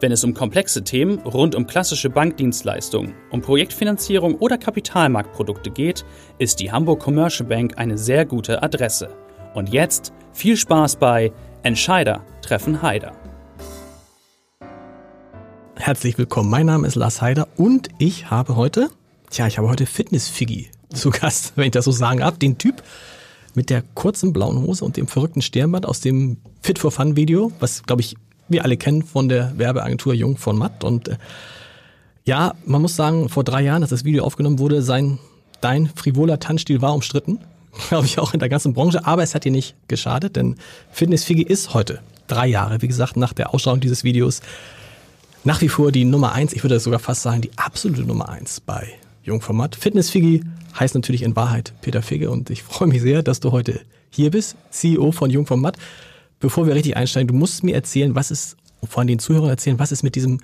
Wenn es um komplexe Themen rund um klassische Bankdienstleistungen, um Projektfinanzierung oder Kapitalmarktprodukte geht, ist die Hamburg Commercial Bank eine sehr gute Adresse. Und jetzt viel Spaß bei Entscheider treffen Heider. Herzlich willkommen, mein Name ist Lars Heider und ich habe heute Tja, ich habe heute Fitness-Figgy zu Gast, wenn ich das so sagen darf. Den Typ mit der kurzen blauen Hose und dem verrückten Stirnband aus dem Fit for Fun Video, was, glaube ich, wir alle kennen von der Werbeagentur Jung von Matt. Und äh, ja, man muss sagen, vor drei Jahren, als das Video aufgenommen wurde, sein, dein frivoler Tanzstil war umstritten. Glaube ich auch in der ganzen Branche. Aber es hat dir nicht geschadet, denn Fitness-Figgy ist heute drei Jahre, wie gesagt, nach der Ausstrahlung dieses Videos nach wie vor die Nummer eins, ich würde sogar fast sagen, die absolute Nummer eins bei Jungformat. Fitnessfiggy heißt natürlich in Wahrheit Peter Figge und ich freue mich sehr, dass du heute hier bist, CEO von Jungformat. Bevor wir richtig einsteigen, du musst mir erzählen, was ist, vor allem den Zuhörern erzählen, was ist mit diesem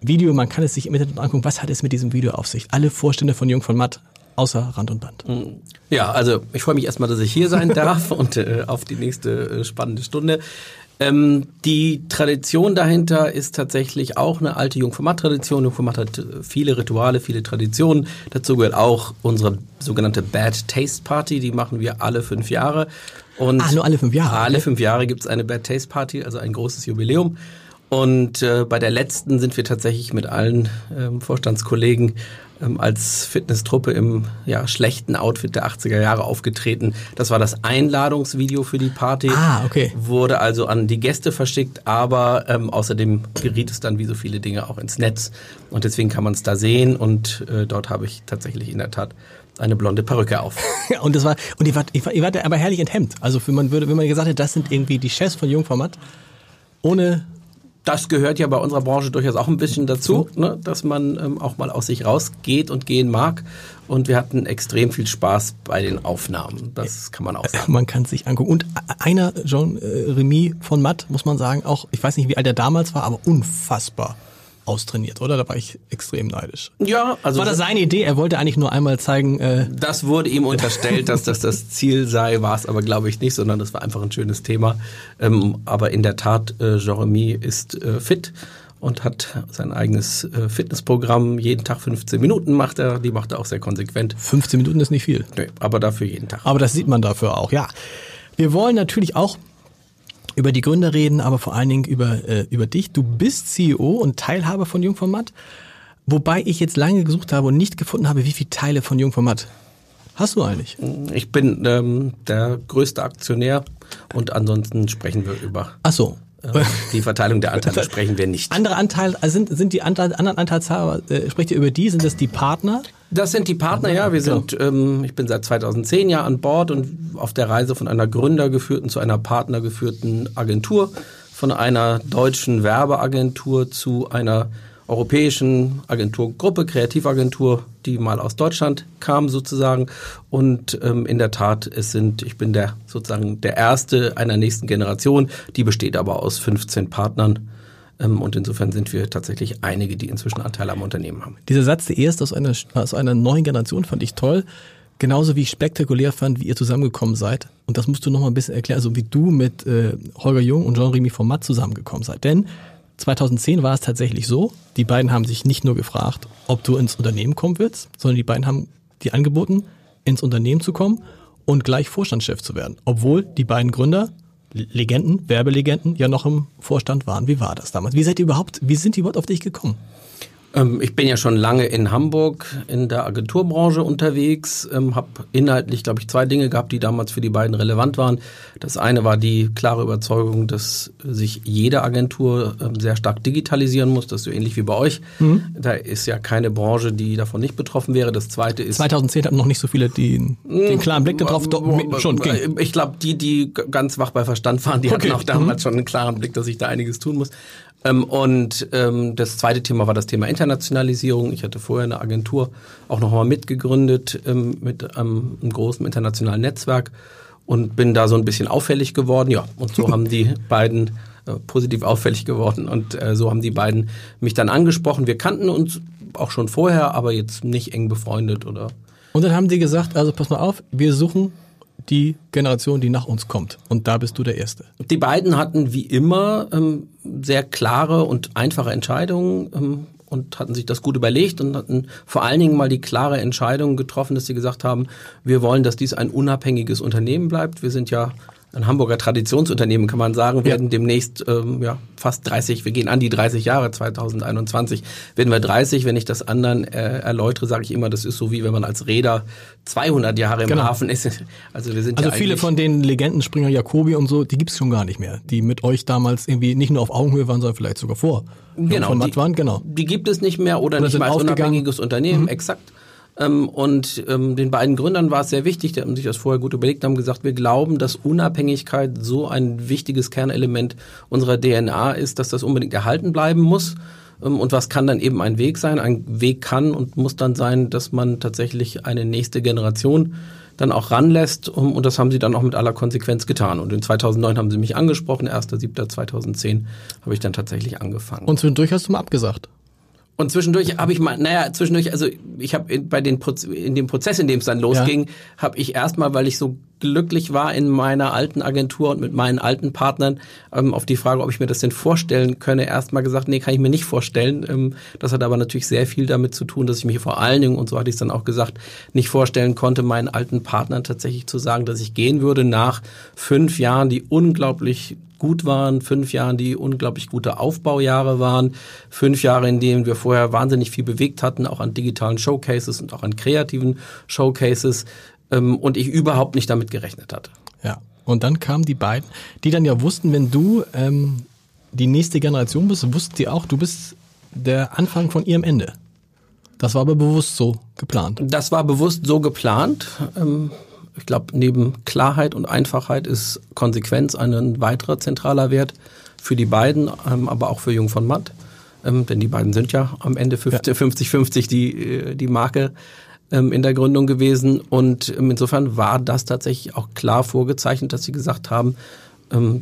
Video, man kann es sich im Internet angucken, was hat es mit diesem Video auf sich? Alle Vorstände von Jungformat außer Rand und Band. Mm. Ja, also ich freue mich erstmal, dass ich hier sein darf und äh, auf die nächste äh, spannende Stunde. Ähm, die Tradition dahinter ist tatsächlich auch eine alte Jungformat-Tradition. Jungformat hat äh, viele Rituale, viele Traditionen. Dazu gehört auch unsere sogenannte Bad Taste Party. Die machen wir alle fünf Jahre. Und ah, nur alle fünf Jahre? Alle fünf Jahre gibt es eine Bad Taste Party, also ein großes Jubiläum. Und äh, bei der letzten sind wir tatsächlich mit allen ähm, Vorstandskollegen ähm, als Fitnesstruppe im ja, schlechten Outfit der 80er Jahre aufgetreten. Das war das Einladungsvideo für die Party. Ah, okay. Wurde also an die Gäste verschickt, aber ähm, außerdem geriet es dann wie so viele Dinge auch ins Netz. Und deswegen kann man es da sehen und äh, dort habe ich tatsächlich in der Tat eine blonde Perücke auf. Ja, und das war, und ihr wart, ihr wart, aber herrlich enthemmt. Also wenn man würde, wenn man gesagt hätte, das sind irgendwie die Chefs von Jungformat, ohne das gehört ja bei unserer Branche durchaus auch ein bisschen dazu, ne, dass man ähm, auch mal aus sich rausgeht und gehen mag. Und wir hatten extrem viel Spaß bei den Aufnahmen. Das kann man auch sagen. Man kann sich angucken. Und einer, Jean äh, Remy von Matt, muss man sagen, auch, ich weiß nicht, wie alt er damals war, aber unfassbar austrainiert, oder? Da war ich extrem neidisch. Ja, also war das seine Idee? Er wollte eigentlich nur einmal zeigen. Äh das wurde ihm unterstellt, dass das das Ziel sei, war es aber glaube ich nicht, sondern das war einfach ein schönes Thema. Ähm, aber in der Tat, äh, Jeremy ist äh, fit und hat sein eigenes äh, Fitnessprogramm. Jeden Tag 15 Minuten macht er, die macht er auch sehr konsequent. 15 Minuten ist nicht viel. Nee, aber dafür jeden Tag. Aber das sieht man dafür auch, ja. Wir wollen natürlich auch über die Gründer reden, aber vor allen Dingen über, äh, über dich. Du bist CEO und Teilhaber von Jungformat, wobei ich jetzt lange gesucht habe und nicht gefunden habe, wie viele Teile von Jungformat hast du eigentlich? Ich bin ähm, der größte Aktionär und ansonsten sprechen wir über. Ach so. Ähm, die Verteilung der Anteile sprechen wir nicht. Andere Anteile, also sind, sind die Anteil, anderen Anteilshaber, äh, sprecht ihr über die? Sind das die Partner? Das sind die Partner, ja. Wir sind, ähm, ich bin seit 2010 ja an Bord und auf der Reise von einer gründergeführten zu einer partnergeführten Agentur, von einer deutschen Werbeagentur zu einer europäischen Agenturgruppe, Kreativagentur, die mal aus Deutschland kam sozusagen. Und ähm, in der Tat, es sind, ich bin der sozusagen der erste einer nächsten Generation, die besteht aber aus 15 Partnern. Ähm, und insofern sind wir tatsächlich einige, die inzwischen Anteile am Unternehmen haben. Dieser Satz, der erste aus einer, aus einer neuen Generation, fand ich toll. Genauso wie ich spektakulär fand, wie ihr zusammengekommen seid. Und das musst du noch mal ein bisschen erklären, also wie du mit äh, Holger Jung und Jean-Remy Format zusammengekommen seid. Denn 2010 war es tatsächlich so, die beiden haben sich nicht nur gefragt, ob du ins Unternehmen kommen willst, sondern die beiden haben dir angeboten, ins Unternehmen zu kommen und gleich Vorstandschef zu werden. Obwohl die beiden Gründer Legenden, Werbelegenden ja noch im Vorstand waren. Wie war das damals? Wie seid ihr überhaupt, wie sind die überhaupt auf dich gekommen? Ähm, ich bin ja schon lange in Hamburg in der Agenturbranche unterwegs, ähm, habe inhaltlich, glaube ich, zwei Dinge gehabt, die damals für die beiden relevant waren. Das eine war die klare Überzeugung, dass sich jede Agentur ähm, sehr stark digitalisieren muss. Das ist so ähnlich wie bei euch. Mhm. Da ist ja keine Branche, die davon nicht betroffen wäre. Das zweite ist... 2010 hatten noch nicht so viele die, den klaren Blick darauf. Schon, ging. Ich glaube, die, die ganz wach bei Verstand waren, die okay. hatten auch damals mhm. schon einen klaren Blick, dass sich da einiges tun muss. Ähm, und ähm, das zweite Thema war das Thema Internationalisierung. Ich hatte vorher eine Agentur auch nochmal mitgegründet ähm, mit einem, einem großen internationalen Netzwerk und bin da so ein bisschen auffällig geworden. Ja, und so haben die beiden äh, positiv auffällig geworden und äh, so haben die beiden mich dann angesprochen. Wir kannten uns auch schon vorher, aber jetzt nicht eng befreundet oder. Und dann haben die gesagt, also pass mal auf, wir suchen die Generation, die nach uns kommt. Und da bist du der Erste. Die beiden hatten wie immer ähm, sehr klare und einfache Entscheidungen ähm, und hatten sich das gut überlegt und hatten vor allen Dingen mal die klare Entscheidung getroffen, dass sie gesagt haben, wir wollen, dass dies ein unabhängiges Unternehmen bleibt. Wir sind ja ein Hamburger Traditionsunternehmen, kann man sagen, werden ja. demnächst ähm, ja, fast 30, wir gehen an die 30 Jahre, 2021 werden wir 30. Wenn ich das anderen äh, erläutere, sage ich immer, das ist so wie wenn man als Räder 200 Jahre im genau. Hafen ist. Also wir sind Also ja viele von den Legenden, Springer Jacobi und so, die gibt's schon gar nicht mehr, die mit euch damals irgendwie nicht nur auf Augenhöhe waren, sondern vielleicht sogar vor. Genau. Von Matt waren, genau. Die gibt es nicht mehr oder, oder nicht mehr als unabhängiges Unternehmen, mhm. exakt. Ähm, und ähm, den beiden Gründern war es sehr wichtig, die haben sich das vorher gut überlegt, haben gesagt, wir glauben, dass Unabhängigkeit so ein wichtiges Kernelement unserer DNA ist, dass das unbedingt erhalten bleiben muss. Ähm, und was kann dann eben ein Weg sein? Ein Weg kann und muss dann sein, dass man tatsächlich eine nächste Generation dann auch ranlässt. Und das haben sie dann auch mit aller Konsequenz getan. Und in 2009 haben sie mich angesprochen, 1.7.2010 habe ich dann tatsächlich angefangen. Und zwischendurch hast du mal abgesagt. Und zwischendurch habe ich mal, naja, zwischendurch, also ich habe bei den Proz in dem Prozess, in dem es dann losging, ja. habe ich erstmal, weil ich so glücklich war in meiner alten Agentur und mit meinen alten Partnern, ähm, auf die Frage, ob ich mir das denn vorstellen könne, erstmal gesagt, nee, kann ich mir nicht vorstellen. Ähm, das hat aber natürlich sehr viel damit zu tun, dass ich mich vor allen Dingen, und so hatte ich es dann auch gesagt, nicht vorstellen konnte, meinen alten Partnern tatsächlich zu sagen, dass ich gehen würde nach fünf Jahren, die unglaublich gut waren, fünf Jahren, die unglaublich gute Aufbaujahre waren, fünf Jahre, in denen wir vorher wahnsinnig viel bewegt hatten, auch an digitalen Showcases und auch an kreativen Showcases ähm, und ich überhaupt nicht damit gerechnet hatte. Ja, und dann kamen die beiden, die dann ja wussten, wenn du ähm, die nächste Generation bist, wussten die auch, du bist der Anfang von ihrem Ende. Das war aber bewusst so geplant. Das war bewusst so geplant. Ähm, ich glaube, neben Klarheit und Einfachheit ist Konsequenz ein weiterer zentraler Wert für die beiden, ähm, aber auch für Jung von Matt. Ähm, denn die beiden sind ja am Ende 50-50 die, äh, die Marke ähm, in der Gründung gewesen. Und insofern war das tatsächlich auch klar vorgezeichnet, dass sie gesagt haben,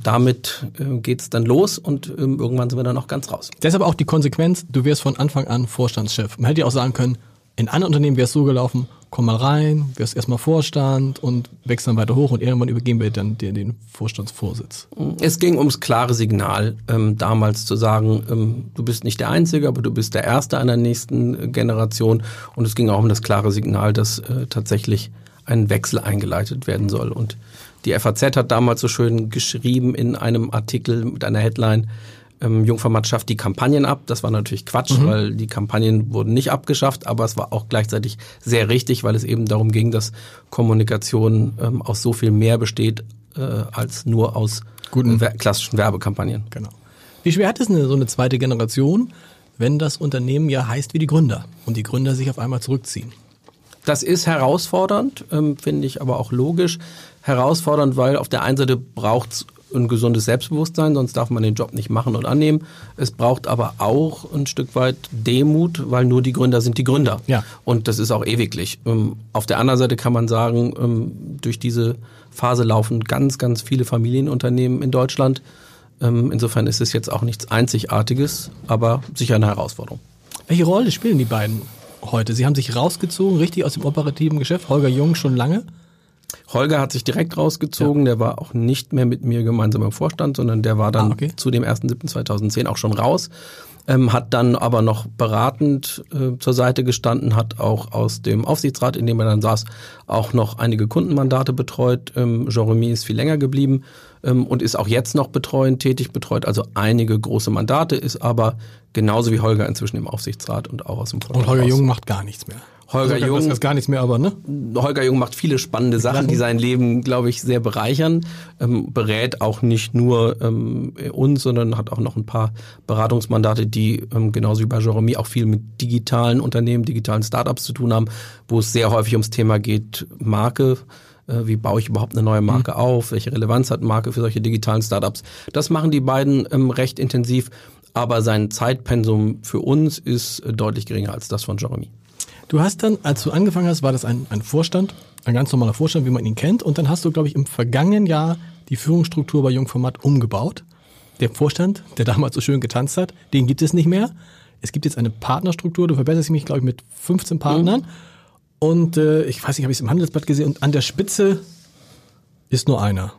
damit äh, geht es dann los und irgendwann sind wir dann auch ganz raus. Deshalb auch die Konsequenz, du wirst von Anfang an Vorstandschef. Man hätte ja auch sagen können, in anderen Unternehmen wäre es so gelaufen, komm mal rein, wirst erstmal Vorstand und wächst dann weiter hoch und irgendwann übergeben wir dann dir den Vorstandsvorsitz. Es ging ums klare Signal, ähm, damals zu sagen, ähm, du bist nicht der Einzige, aber du bist der Erste einer nächsten Generation. Und es ging auch um das klare Signal, dass äh, tatsächlich ein Wechsel eingeleitet werden soll. Und die FAZ hat damals so schön geschrieben in einem Artikel mit einer Headline, ähm, Jungformat schafft die Kampagnen ab. Das war natürlich Quatsch, mhm. weil die Kampagnen wurden nicht abgeschafft, aber es war auch gleichzeitig sehr richtig, weil es eben darum ging, dass Kommunikation ähm, aus so viel mehr besteht äh, als nur aus Guten. Wer klassischen Werbekampagnen. Genau. Wie schwer hat es eine, so eine zweite Generation, wenn das Unternehmen ja heißt wie die Gründer und die Gründer sich auf einmal zurückziehen? Das ist herausfordernd, ähm, finde ich aber auch logisch. Herausfordernd, weil auf der einen Seite braucht es ein gesundes Selbstbewusstsein, sonst darf man den Job nicht machen und annehmen. Es braucht aber auch ein Stück weit Demut, weil nur die Gründer sind die Gründer. Ja. Und das ist auch ewiglich. Ähm, auf der anderen Seite kann man sagen, ähm, durch diese Phase laufen ganz, ganz viele Familienunternehmen in Deutschland. Ähm, insofern ist es jetzt auch nichts Einzigartiges, aber sicher eine Herausforderung. Welche Rolle spielen die beiden heute? Sie haben sich rausgezogen, richtig aus dem operativen Geschäft. Holger Jung schon lange. Holger hat sich direkt rausgezogen, ja. der war auch nicht mehr mit mir gemeinsam im Vorstand, sondern der war dann ah, okay. zu dem 1.7.2010 auch schon raus, ähm, hat dann aber noch beratend äh, zur Seite gestanden, hat auch aus dem Aufsichtsrat, in dem er dann saß, auch noch einige Kundenmandate betreut. Ähm, Jeremy ist viel länger geblieben ähm, und ist auch jetzt noch betreuend tätig, betreut also einige große Mandate, ist aber genauso wie Holger inzwischen im Aufsichtsrat und auch aus dem Vorstand. Und Holger. Jung macht gar nichts mehr. Holger also, Jung. Das gar nichts mehr, aber ne? Holger Jung macht viele spannende Sachen, die sein Leben, glaube ich, sehr bereichern. Ähm, berät auch nicht nur ähm, uns, sondern hat auch noch ein paar Beratungsmandate, die ähm, genauso wie bei Jeremy auch viel mit digitalen Unternehmen, digitalen Startups zu tun haben, wo es sehr häufig ums Thema geht, Marke äh, wie baue ich überhaupt eine neue Marke mhm. auf, welche Relevanz hat Marke für solche digitalen Startups. Das machen die beiden ähm, recht intensiv. aber sein Zeitpensum für uns ist deutlich geringer als das von Jeremy. Du hast dann, als du angefangen hast, war das ein, ein Vorstand, ein ganz normaler Vorstand, wie man ihn kennt. Und dann hast du, glaube ich, im vergangenen Jahr die Führungsstruktur bei Jungformat umgebaut. Der Vorstand, der damals so schön getanzt hat, den gibt es nicht mehr. Es gibt jetzt eine Partnerstruktur. Du verbesserst mich, glaube ich, mit 15 Partnern. Mhm. Und äh, ich weiß nicht, habe ich es im Handelsblatt gesehen. Und an der Spitze ist nur einer,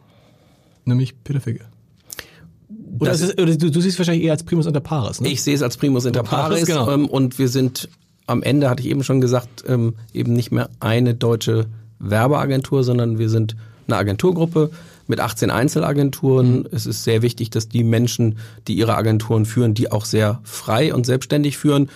nämlich Peter Figge. Oder, ist, oder du, du, siehst wahrscheinlich eher als Primus inter pares. Ne? Ich sehe es als Primus inter pares. Genau. Ähm, und wir sind am Ende, hatte ich eben schon gesagt, ähm, eben nicht mehr eine deutsche Werbeagentur, sondern wir sind eine Agenturgruppe mit 18 Einzelagenturen. Mhm. Es ist sehr wichtig, dass die Menschen, die ihre Agenturen führen, die auch sehr frei und selbstständig führen.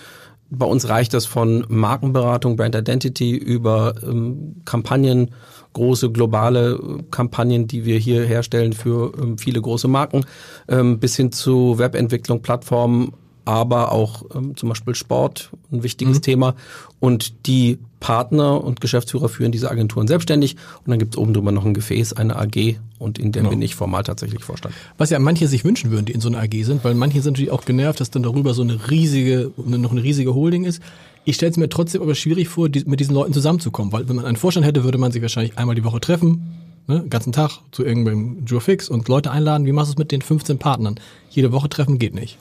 Bei uns reicht das von Markenberatung, Brand Identity über ähm, Kampagnen, große globale Kampagnen, die wir hier herstellen für ähm, viele große Marken, ähm, bis hin zu Webentwicklung, Plattformen, aber auch ähm, zum Beispiel Sport, ein wichtiges mhm. Thema. Und die Partner und Geschäftsführer führen diese Agenturen selbstständig. Und dann gibt es oben drüber noch ein Gefäß, eine AG, und in der genau. bin ich formal tatsächlich Vorstand. Was ja manche sich wünschen würden, die in so einer AG sind, weil manche sind natürlich auch genervt, dass dann darüber so eine riesige, noch eine riesige Holding ist. Ich stelle es mir trotzdem aber schwierig vor, die, mit diesen Leuten zusammenzukommen, weil wenn man einen Vorstand hätte, würde man sich wahrscheinlich einmal die Woche treffen, ne, den ganzen Tag zu irgendeinem Jurfix und Leute einladen. Wie machst du es mit den 15 Partnern? Jede Woche treffen geht nicht.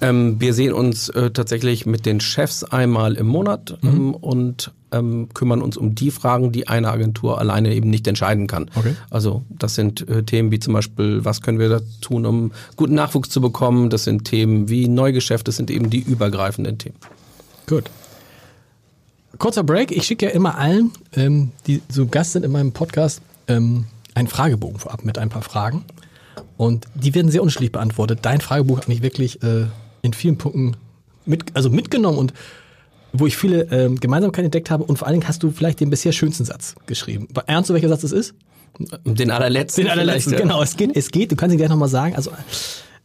Ähm, wir sehen uns äh, tatsächlich mit den Chefs einmal im Monat mhm. ähm, und ähm, kümmern uns um die Fragen, die eine Agentur alleine eben nicht entscheiden kann. Okay. Also das sind äh, Themen wie zum Beispiel, was können wir da tun, um guten Nachwuchs zu bekommen. Das sind Themen wie Neugeschäft, das sind eben die übergreifenden Themen. Gut. Kurzer Break. Ich schicke ja immer allen, ähm, die so Gast sind in meinem Podcast, ähm, einen Fragebogen vorab mit ein paar Fragen. Und die werden sehr unterschiedlich beantwortet. Dein Fragebogen hat mich wirklich äh, in vielen Punkten mit, also mitgenommen und wo ich viele ähm, Gemeinsamkeiten entdeckt habe. Und vor allen Dingen hast du vielleicht den bisher schönsten Satz geschrieben. Ernst du, welcher Satz es ist? Den allerletzten. Den allerletzten, genau. Es geht, es geht, du kannst ihn gleich nochmal sagen. Also,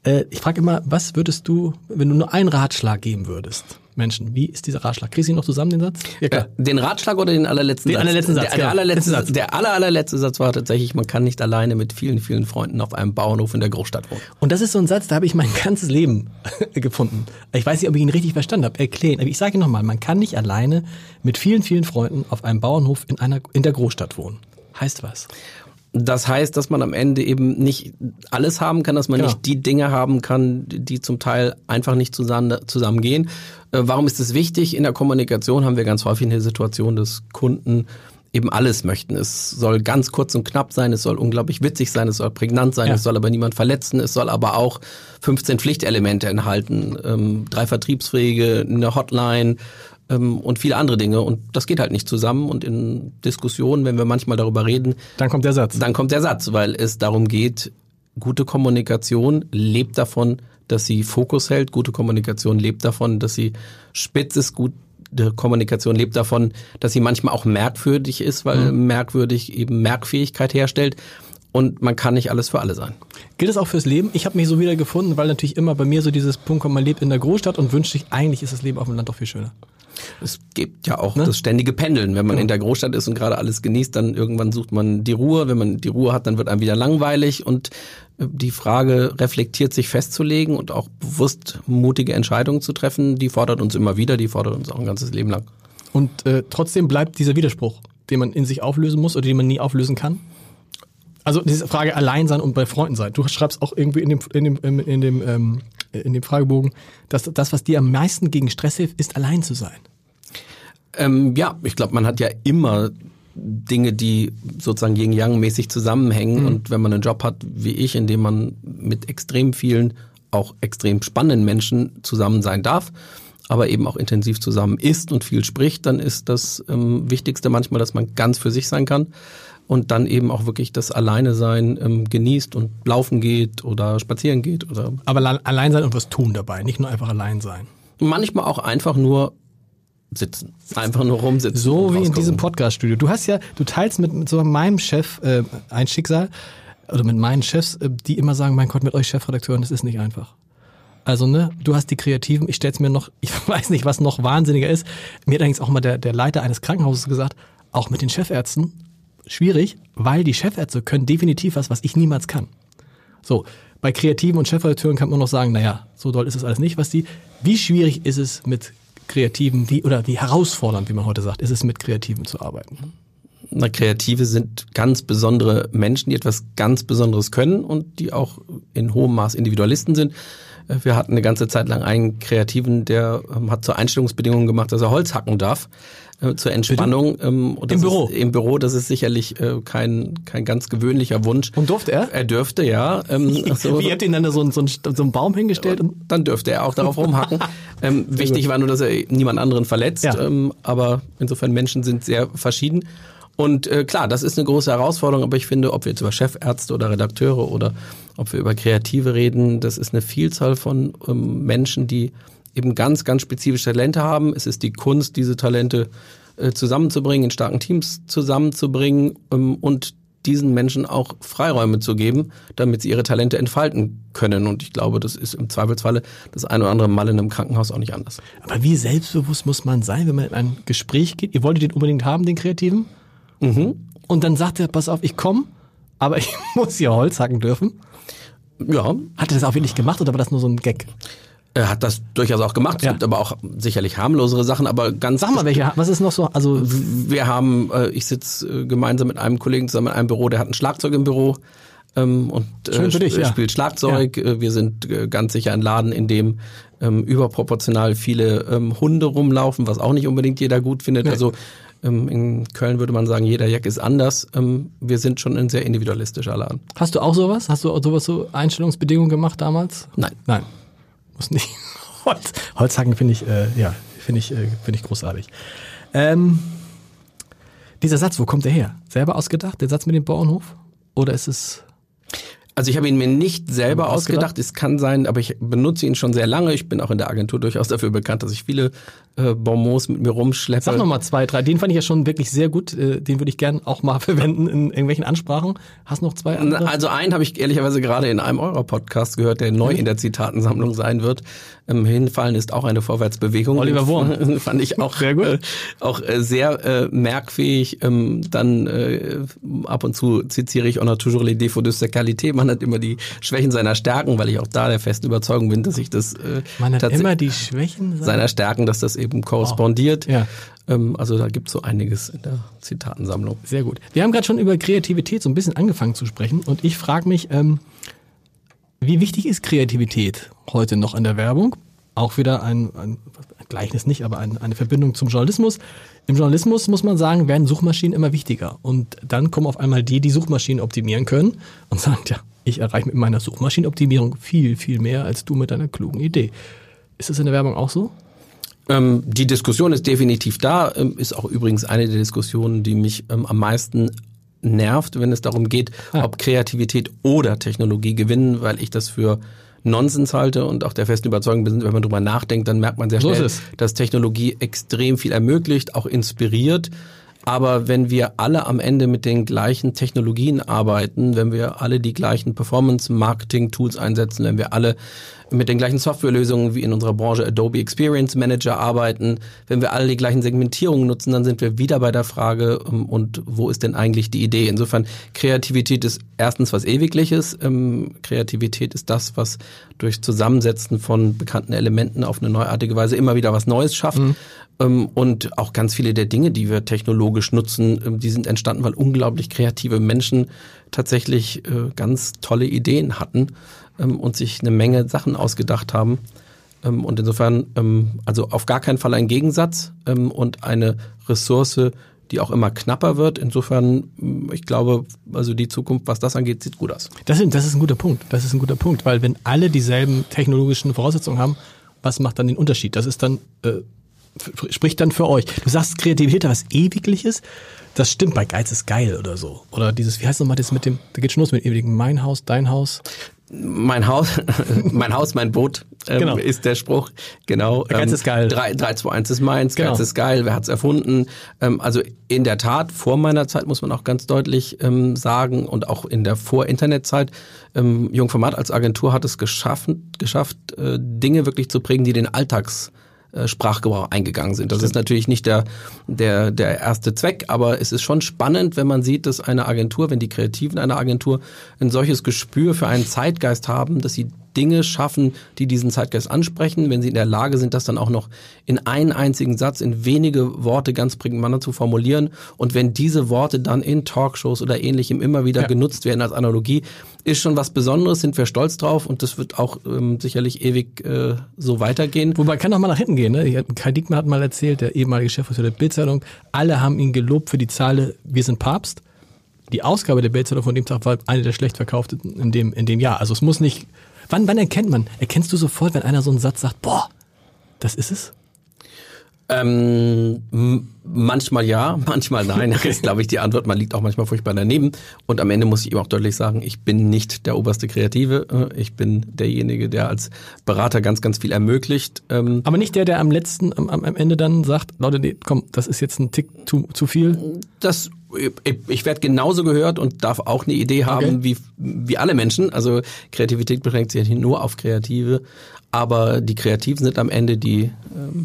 äh, ich frage immer, was würdest du, wenn du nur einen Ratschlag geben würdest? Menschen. Wie ist dieser Ratschlag? Kriegst du ihn noch zusammen, den Satz? Ja, klar. Äh, den Ratschlag oder den allerletzten den Satz? Allerletzten Satz der, der, allerletzte, Satz. der aller, allerletzte Satz war tatsächlich, man kann nicht alleine mit vielen, vielen Freunden auf einem Bauernhof in der Großstadt wohnen. Und das ist so ein Satz, da habe ich mein ganzes Leben gefunden. Ich weiß nicht, ob ich ihn richtig verstanden habe. Erklären. Aber ich sage nochmal, man kann nicht alleine mit vielen, vielen Freunden auf einem Bauernhof in, einer, in der Großstadt wohnen. Heißt was? Das heißt, dass man am Ende eben nicht alles haben kann, dass man genau. nicht die Dinge haben kann, die zum Teil einfach nicht zusammen, zusammengehen. Äh, warum ist es wichtig? In der Kommunikation haben wir ganz häufig eine Situation, dass Kunden eben alles möchten. Es soll ganz kurz und knapp sein, es soll unglaublich witzig sein, es soll prägnant sein, ja. es soll aber niemand verletzen, es soll aber auch 15 Pflichtelemente enthalten, ähm, drei Vertriebswege, eine Hotline, und viele andere Dinge. Und das geht halt nicht zusammen. Und in Diskussionen, wenn wir manchmal darüber reden, dann kommt der Satz. Dann kommt der Satz, weil es darum geht, gute Kommunikation lebt davon, dass sie Fokus hält. Gute Kommunikation lebt davon, dass sie spitz ist. Gute Kommunikation lebt davon, dass sie manchmal auch merkwürdig ist, weil mhm. merkwürdig eben Merkfähigkeit herstellt und man kann nicht alles für alle sein. Gilt das auch fürs Leben? Ich habe mich so wieder gefunden, weil natürlich immer bei mir so dieses Punkt kommt, man lebt in der Großstadt und wünscht sich, eigentlich ist das Leben auf dem Land doch viel schöner. Es gibt ja auch ne? das ständige Pendeln. Wenn man genau. in der Großstadt ist und gerade alles genießt, dann irgendwann sucht man die Ruhe. Wenn man die Ruhe hat, dann wird einem wieder langweilig und äh, die Frage reflektiert sich festzulegen und auch bewusst mutige Entscheidungen zu treffen, die fordert uns immer wieder, die fordert uns auch ein ganzes Leben lang. Und äh, trotzdem bleibt dieser Widerspruch, den man in sich auflösen muss oder den man nie auflösen kann? Also diese Frage allein sein und bei Freunden sein. Du schreibst auch irgendwie in dem, in dem, in dem, ähm, in dem Fragebogen, dass das, was dir am meisten gegen Stress hilft, ist allein zu sein. Ähm, ja, ich glaube, man hat ja immer Dinge, die sozusagen Yin-Yang-mäßig zusammenhängen. Mhm. Und wenn man einen Job hat wie ich, in dem man mit extrem vielen, auch extrem spannenden Menschen zusammen sein darf, aber eben auch intensiv zusammen ist und viel spricht, dann ist das ähm, Wichtigste manchmal, dass man ganz für sich sein kann und dann eben auch wirklich das Alleine sein ähm, genießt und laufen geht oder spazieren geht oder. Aber allein sein und was tun dabei, nicht nur einfach allein sein. Manchmal auch einfach nur sitzen, einfach nur rumsitzen. So wie in diesem Podcast-Studio. Du hast ja, du teilst mit, mit so meinem Chef äh, ein Schicksal oder mit meinen Chefs, äh, die immer sagen, mein Gott, mit euch Chefredakteuren, das ist nicht einfach. Also, ne, du hast die Kreativen, ich stell's mir noch, ich weiß nicht, was noch wahnsinniger ist. Mir hat allerdings auch mal der, der Leiter eines Krankenhauses gesagt, auch mit den Chefärzten schwierig, weil die Chefärzte können definitiv was, was ich niemals kann. So, bei Kreativen und Chefredakteuren kann man noch sagen, naja, so doll ist es alles nicht, was die. Wie schwierig ist es mit Kreativen, wie, oder wie herausfordernd, wie man heute sagt, ist es mit Kreativen zu arbeiten? Na, Kreative sind ganz besondere Menschen, die etwas ganz Besonderes können und die auch in hohem Maß Individualisten sind. Äh, wir hatten eine ganze Zeit lang einen Kreativen, der ähm, hat zur Einstellungsbedingung gemacht, dass er Holz hacken darf äh, zur Entspannung. Ähm, Im Büro? Ist, Im Büro, das ist sicherlich äh, kein, kein ganz gewöhnlicher Wunsch. Und durfte er? Er dürfte, ja. Ähm, so. Wie habt ihr ihn dann so, so, so einen Baum hingestellt? Und dann dürfte er auch darauf rumhacken. ähm, wichtig war nur, dass er niemand anderen verletzt. Ja. Ähm, aber insofern Menschen sind sehr verschieden. Und äh, klar, das ist eine große Herausforderung, aber ich finde, ob wir jetzt über Chefärzte oder Redakteure oder ob wir über Kreative reden, das ist eine Vielzahl von ähm, Menschen, die eben ganz, ganz spezifische Talente haben. Es ist die Kunst, diese Talente äh, zusammenzubringen, in starken Teams zusammenzubringen ähm, und diesen Menschen auch Freiräume zu geben, damit sie ihre Talente entfalten können. Und ich glaube, das ist im Zweifelsfalle das eine oder andere Mal in einem Krankenhaus auch nicht anders. Aber wie selbstbewusst muss man sein, wenn man in ein Gespräch geht? Ihr wolltet den unbedingt haben, den Kreativen? Mhm. Und dann sagt er, pass auf, ich komme, aber ich muss hier Holz hacken dürfen. Ja. Hat er das auch wirklich gemacht oder war das nur so ein Gag? Er hat das durchaus auch gemacht. Es ja. gibt aber auch sicherlich harmlosere Sachen, aber ganz. Sag mal, welche, was ist noch so? Also wir haben, äh, ich sitze äh, gemeinsam mit einem Kollegen zusammen in einem Büro, der hat ein Schlagzeug im Büro ähm, und äh, dich, ja. spielt Schlagzeug. Ja. Äh, wir sind ganz sicher ein Laden, in dem ähm, überproportional viele ähm, Hunde rumlaufen, was auch nicht unbedingt jeder gut findet. Nee. Also in Köln würde man sagen, jeder Jack ist anders. Ähm, wir sind schon ein sehr individualistischer Laden. Hast du auch sowas? Hast du auch sowas so Einstellungsbedingungen gemacht damals? Nein. Nein. Muss nicht. Holz, Holzhacken finde ich, äh, ja, finde ich, äh, finde ich großartig. Ähm, dieser Satz, wo kommt der her? Selber ausgedacht, der Satz mit dem Bauernhof? Oder ist es also ich habe ihn mir nicht selber ausgedacht. Es kann sein, aber ich benutze ihn schon sehr lange. Ich bin auch in der Agentur durchaus dafür bekannt, dass ich viele äh, Bonbons mit mir rumschleppe. Sag noch mal zwei, drei. Den fand ich ja schon wirklich sehr gut. Äh, den würde ich gern auch mal verwenden in irgendwelchen Ansprachen. Hast noch zwei andere? Also einen habe ich ehrlicherweise gerade in einem eurer Podcast gehört, der neu in der Zitatensammlung sein wird. Ähm, Hinfallen ist auch eine Vorwärtsbewegung. Oliver Wurm. fand ich auch sehr gut. Äh, auch äh, sehr äh, merkfähig. Ähm, dann äh, ab und zu zitiere ich on a toujours les défauts de sa qualité man hat immer die Schwächen seiner Stärken, weil ich auch da der festen Überzeugung bin, dass ich das äh, man hat immer die Schwächen seiner, seiner Stärken, dass das eben korrespondiert. Oh, ja. ähm, also da gibt es so einiges in der Zitatensammlung. Sehr gut. Wir haben gerade schon über Kreativität so ein bisschen angefangen zu sprechen und ich frage mich, ähm, wie wichtig ist Kreativität heute noch in der Werbung? Auch wieder ein, ein Gleichnis nicht, aber ein, eine Verbindung zum Journalismus. Im Journalismus muss man sagen, werden Suchmaschinen immer wichtiger. Und dann kommen auf einmal die, die Suchmaschinen optimieren können und sagen, ja, ich erreiche mit meiner Suchmaschinenoptimierung viel, viel mehr als du mit deiner klugen Idee. Ist das in der Werbung auch so? Ähm, die Diskussion ist definitiv da, ähm, ist auch übrigens eine der Diskussionen, die mich ähm, am meisten nervt, wenn es darum geht, ah. ob Kreativität oder Technologie gewinnen, weil ich das für Nonsens halte und auch der festen Überzeugung bin, wenn man drüber nachdenkt, dann merkt man sehr schnell, so dass Technologie extrem viel ermöglicht, auch inspiriert. Aber wenn wir alle am Ende mit den gleichen Technologien arbeiten, wenn wir alle die gleichen Performance-Marketing-Tools einsetzen, wenn wir alle mit den gleichen Softwarelösungen wie in unserer Branche Adobe Experience Manager arbeiten, wenn wir alle die gleichen Segmentierungen nutzen, dann sind wir wieder bei der Frage, ähm, und wo ist denn eigentlich die Idee? Insofern, Kreativität ist erstens was Ewigliches. Ähm, Kreativität ist das, was durch Zusammensetzen von bekannten Elementen auf eine neuartige Weise immer wieder was Neues schafft. Mhm. Ähm, und auch ganz viele der Dinge, die wir technologisch nutzen, die sind entstanden, weil unglaublich kreative Menschen tatsächlich äh, ganz tolle Ideen hatten ähm, und sich eine Menge Sachen ausgedacht haben. Ähm, und insofern, ähm, also auf gar keinen Fall ein Gegensatz ähm, und eine Ressource, die auch immer knapper wird. Insofern, mm, ich glaube, also die Zukunft, was das angeht, sieht gut aus. Das ist, das ist ein guter Punkt. Das ist ein guter Punkt, weil wenn alle dieselben technologischen Voraussetzungen haben, was macht dann den Unterschied? Das ist dann äh, spricht dann für euch. Du sagst Kreativität, was ewigliches. Das stimmt bei Geiz ist geil oder so. Oder dieses, wie heißt nochmal das mit dem, da geht schon los mit ewigen Mein Haus, dein Haus mein Haus, mein Haus, mein Boot ähm, genau. ist der Spruch. Genau. Geiz ähm, ist geil. 3, 3, 2, 1 ist meins, genau. Geiz ist geil, wer hat's erfunden? Ähm, also in der Tat, vor meiner Zeit muss man auch ganz deutlich ähm, sagen und auch in der Vor-Internet-Zeit, ähm, Jungformat als Agentur hat es geschaffen, geschafft, äh, Dinge wirklich zu prägen, die den Alltags Sprachgebrauch eingegangen sind. Das Stimmt. ist natürlich nicht der, der, der erste Zweck, aber es ist schon spannend, wenn man sieht, dass eine Agentur, wenn die Kreativen einer Agentur ein solches Gespür für einen Zeitgeist haben, dass sie Dinge schaffen, die diesen Zeitgeist ansprechen, wenn sie in der Lage sind, das dann auch noch in einen einzigen Satz, in wenige Worte ganz prägnant zu formulieren. Und wenn diese Worte dann in Talkshows oder ähnlichem immer wieder ja. genutzt werden als Analogie, ist schon was Besonderes, sind wir stolz drauf und das wird auch ähm, sicherlich ewig äh, so weitergehen. Wobei kann auch mal nach hinten gehen. Ne? Kai Diekmann hat mal erzählt, der ehemalige Chefredakteur der Bildzeitung, alle haben ihn gelobt für die Zahl Wir sind Papst. Die Ausgabe der Bildzeitung von dem Tag war eine der schlecht verkauften in dem, in dem Jahr. Also es muss nicht Wann, wann erkennt man? Erkennst du sofort, wenn einer so einen Satz sagt, boah, das ist es? Ähm, manchmal ja, manchmal nein. Das ist, glaube ich, die Antwort. Man liegt auch manchmal furchtbar daneben. Und am Ende muss ich ihm auch deutlich sagen, ich bin nicht der oberste Kreative. Ich bin derjenige, der als Berater ganz, ganz viel ermöglicht. Ähm, Aber nicht der, der am letzten, am, am Ende dann sagt, Leute, nee, komm, das ist jetzt ein Tick zu, zu viel. Das ich werde genauso gehört und darf auch eine Idee haben okay. wie, wie alle Menschen. Also Kreativität beschränkt sich nicht nur auf Kreative, aber die Kreativen sind am Ende ähm,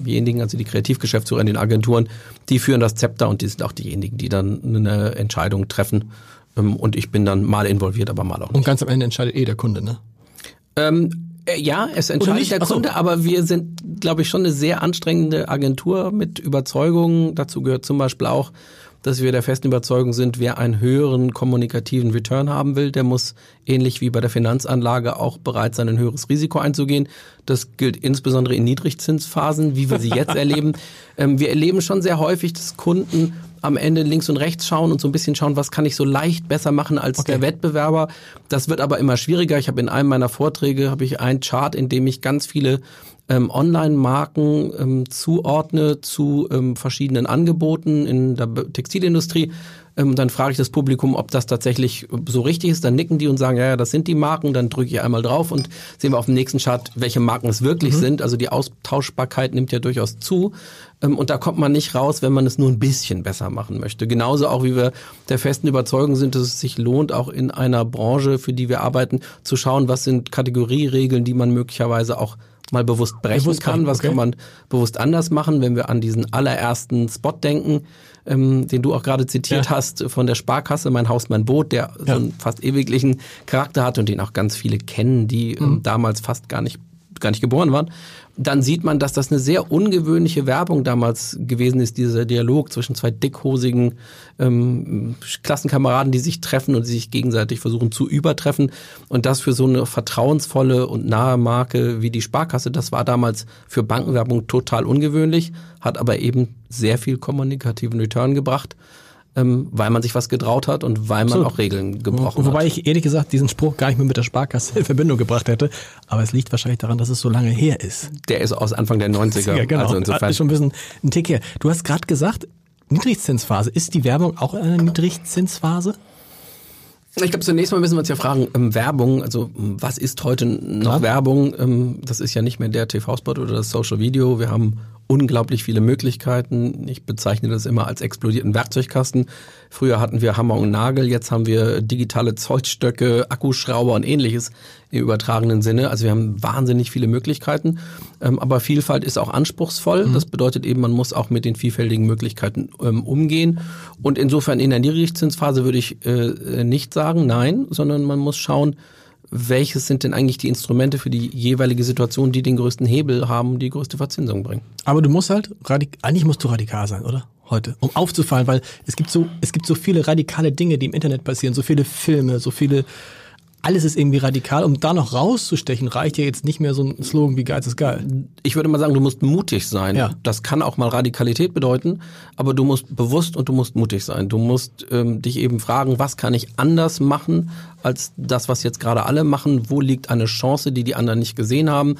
diejenigen, also die Kreativgeschäftsführer in den Agenturen, die führen das Zepter und die sind auch diejenigen, die dann eine Entscheidung treffen. Ähm, und ich bin dann mal involviert, aber mal auch nicht. Und ganz am Ende entscheidet eh der Kunde, ne? Ähm, äh, ja, es entscheidet der Kunde, aber wir sind, glaube ich, schon eine sehr anstrengende Agentur mit Überzeugungen. Dazu gehört zum Beispiel auch, dass wir der festen Überzeugung sind, wer einen höheren kommunikativen Return haben will, der muss ähnlich wie bei der Finanzanlage auch bereit sein, ein höheres Risiko einzugehen. Das gilt insbesondere in Niedrigzinsphasen, wie wir sie jetzt erleben. Ähm, wir erleben schon sehr häufig, dass Kunden am Ende links und rechts schauen und so ein bisschen schauen, was kann ich so leicht besser machen als okay. der Wettbewerber. Das wird aber immer schwieriger. Ich habe in einem meiner Vorträge habe ich einen Chart, in dem ich ganz viele ähm, Online-Marken ähm, zuordne zu ähm, verschiedenen Angeboten in der Textilindustrie. Ähm, dann frage ich das Publikum, ob das tatsächlich so richtig ist. Dann nicken die und sagen, ja, ja, das sind die Marken. Dann drücke ich einmal drauf und sehen wir auf dem nächsten Chart, welche Marken es wirklich mhm. sind. Also die Austauschbarkeit nimmt ja durchaus zu. Ähm, und da kommt man nicht raus, wenn man es nur ein bisschen besser machen möchte. Genauso auch wie wir der festen Überzeugung sind, dass es sich lohnt, auch in einer Branche, für die wir arbeiten, zu schauen, was sind Kategorieregeln, die man möglicherweise auch mal bewusst brechen bewusst kann. Was okay. kann man bewusst anders machen, wenn wir an diesen allerersten Spot denken, ähm, den du auch gerade zitiert ja. hast von der Sparkasse, mein Haus, mein Boot, der ja. so einen fast ewiglichen Charakter hat und den auch ganz viele kennen, die ähm, mhm. damals fast gar nicht gar nicht geboren waren dann sieht man, dass das eine sehr ungewöhnliche Werbung damals gewesen ist, dieser Dialog zwischen zwei dickhosigen ähm, Klassenkameraden, die sich treffen und sich gegenseitig versuchen zu übertreffen. Und das für so eine vertrauensvolle und nahe Marke wie die Sparkasse, das war damals für Bankenwerbung total ungewöhnlich, hat aber eben sehr viel kommunikativen Return gebracht ähm, weil man sich was getraut hat und weil man so. auch Regeln gebrochen Wobei hat. Wobei ich ehrlich gesagt diesen Spruch gar nicht mehr mit der Sparkasse in Verbindung gebracht hätte. Aber es liegt wahrscheinlich daran, dass es so lange her ist. Der ist aus Anfang der 90er. Ja, genau. Also insofern. Ist schon ein bisschen ein Tick her. Du hast gerade gesagt, Niedrigzinsphase. Ist die Werbung auch in einer Niedrigzinsphase? Ich glaube, zunächst mal müssen wir uns ja fragen, ähm, Werbung, also was ist heute noch Klar. Werbung? Ähm, das ist ja nicht mehr der TV-Spot oder das Social Video. Wir haben unglaublich viele Möglichkeiten. Ich bezeichne das immer als explodierten Werkzeugkasten. Früher hatten wir Hammer und Nagel, jetzt haben wir digitale Zollstöcke, Akkuschrauber und ähnliches im übertragenen Sinne. Also wir haben wahnsinnig viele Möglichkeiten. Ähm, aber Vielfalt ist auch anspruchsvoll. Mhm. Das bedeutet eben, man muss auch mit den vielfältigen Möglichkeiten ähm, umgehen. Und insofern in der Niedrigzinsphase würde ich äh, nicht sagen, nein, sondern man muss schauen, welches sind denn eigentlich die Instrumente für die jeweilige Situation, die den größten Hebel haben, die größte Verzinsung bringen. Aber du musst halt, eigentlich musst du radikal sein, oder? Heute, um aufzufallen, weil es gibt so, es gibt so viele radikale Dinge, die im Internet passieren, so viele Filme, so viele alles ist irgendwie radikal. Um da noch rauszustechen, reicht ja jetzt nicht mehr so ein Slogan wie Geiz ist geil. Ich würde mal sagen, du musst mutig sein. Ja. Das kann auch mal Radikalität bedeuten, aber du musst bewusst und du musst mutig sein. Du musst ähm, dich eben fragen, was kann ich anders machen als das, was jetzt gerade alle machen? Wo liegt eine Chance, die die anderen nicht gesehen haben?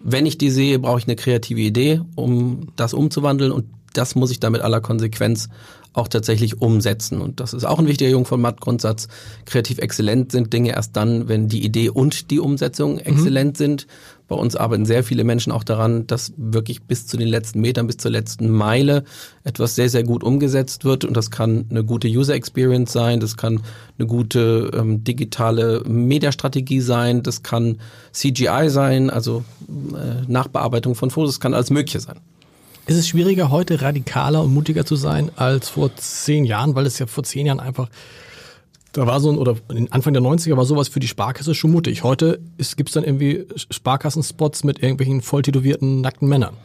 Wenn ich die sehe, brauche ich eine kreative Idee, um das umzuwandeln und das muss ich da mit aller Konsequenz auch tatsächlich umsetzen. Und das ist auch ein wichtiger Jung von Matt-Grundsatz. Kreativ exzellent sind Dinge erst dann, wenn die Idee und die Umsetzung exzellent mhm. sind. Bei uns arbeiten sehr viele Menschen auch daran, dass wirklich bis zu den letzten Metern, bis zur letzten Meile etwas sehr, sehr gut umgesetzt wird. Und das kann eine gute User Experience sein, das kann eine gute ähm, digitale Mediastrategie sein, das kann CGI sein, also äh, Nachbearbeitung von Fotos, das kann alles Mögliche sein. Ist es schwieriger, heute radikaler und mutiger zu sein als vor zehn Jahren, weil es ja vor zehn Jahren einfach, da war so ein, oder Anfang der 90er war sowas für die Sparkasse schon mutig. Heute gibt es dann irgendwie Sparkassenspots mit irgendwelchen volltätowierten, nackten Männern.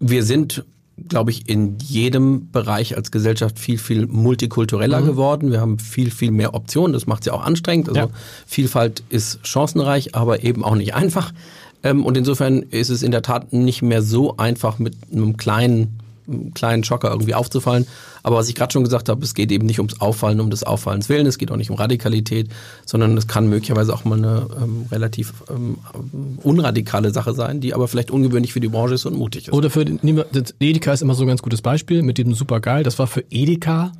Wir sind glaube ich, in jedem Bereich als Gesellschaft viel, viel multikultureller mhm. geworden. Wir haben viel, viel mehr Optionen. Das macht es ja auch anstrengend. Also ja. Vielfalt ist chancenreich, aber eben auch nicht einfach. Ähm, und insofern ist es in der Tat nicht mehr so einfach mit einem kleinen kleinen Schocker irgendwie aufzufallen. Aber was ich gerade schon gesagt habe, es geht eben nicht ums Auffallen, um des Auffallens willen, es geht auch nicht um Radikalität, sondern es kann möglicherweise auch mal eine ähm, relativ ähm, unradikale Sache sein, die aber vielleicht ungewöhnlich für die Branche ist und mutig ist. Oder für Edeka ist immer so ein ganz gutes Beispiel mit dem Supergeil. Das war für Edeka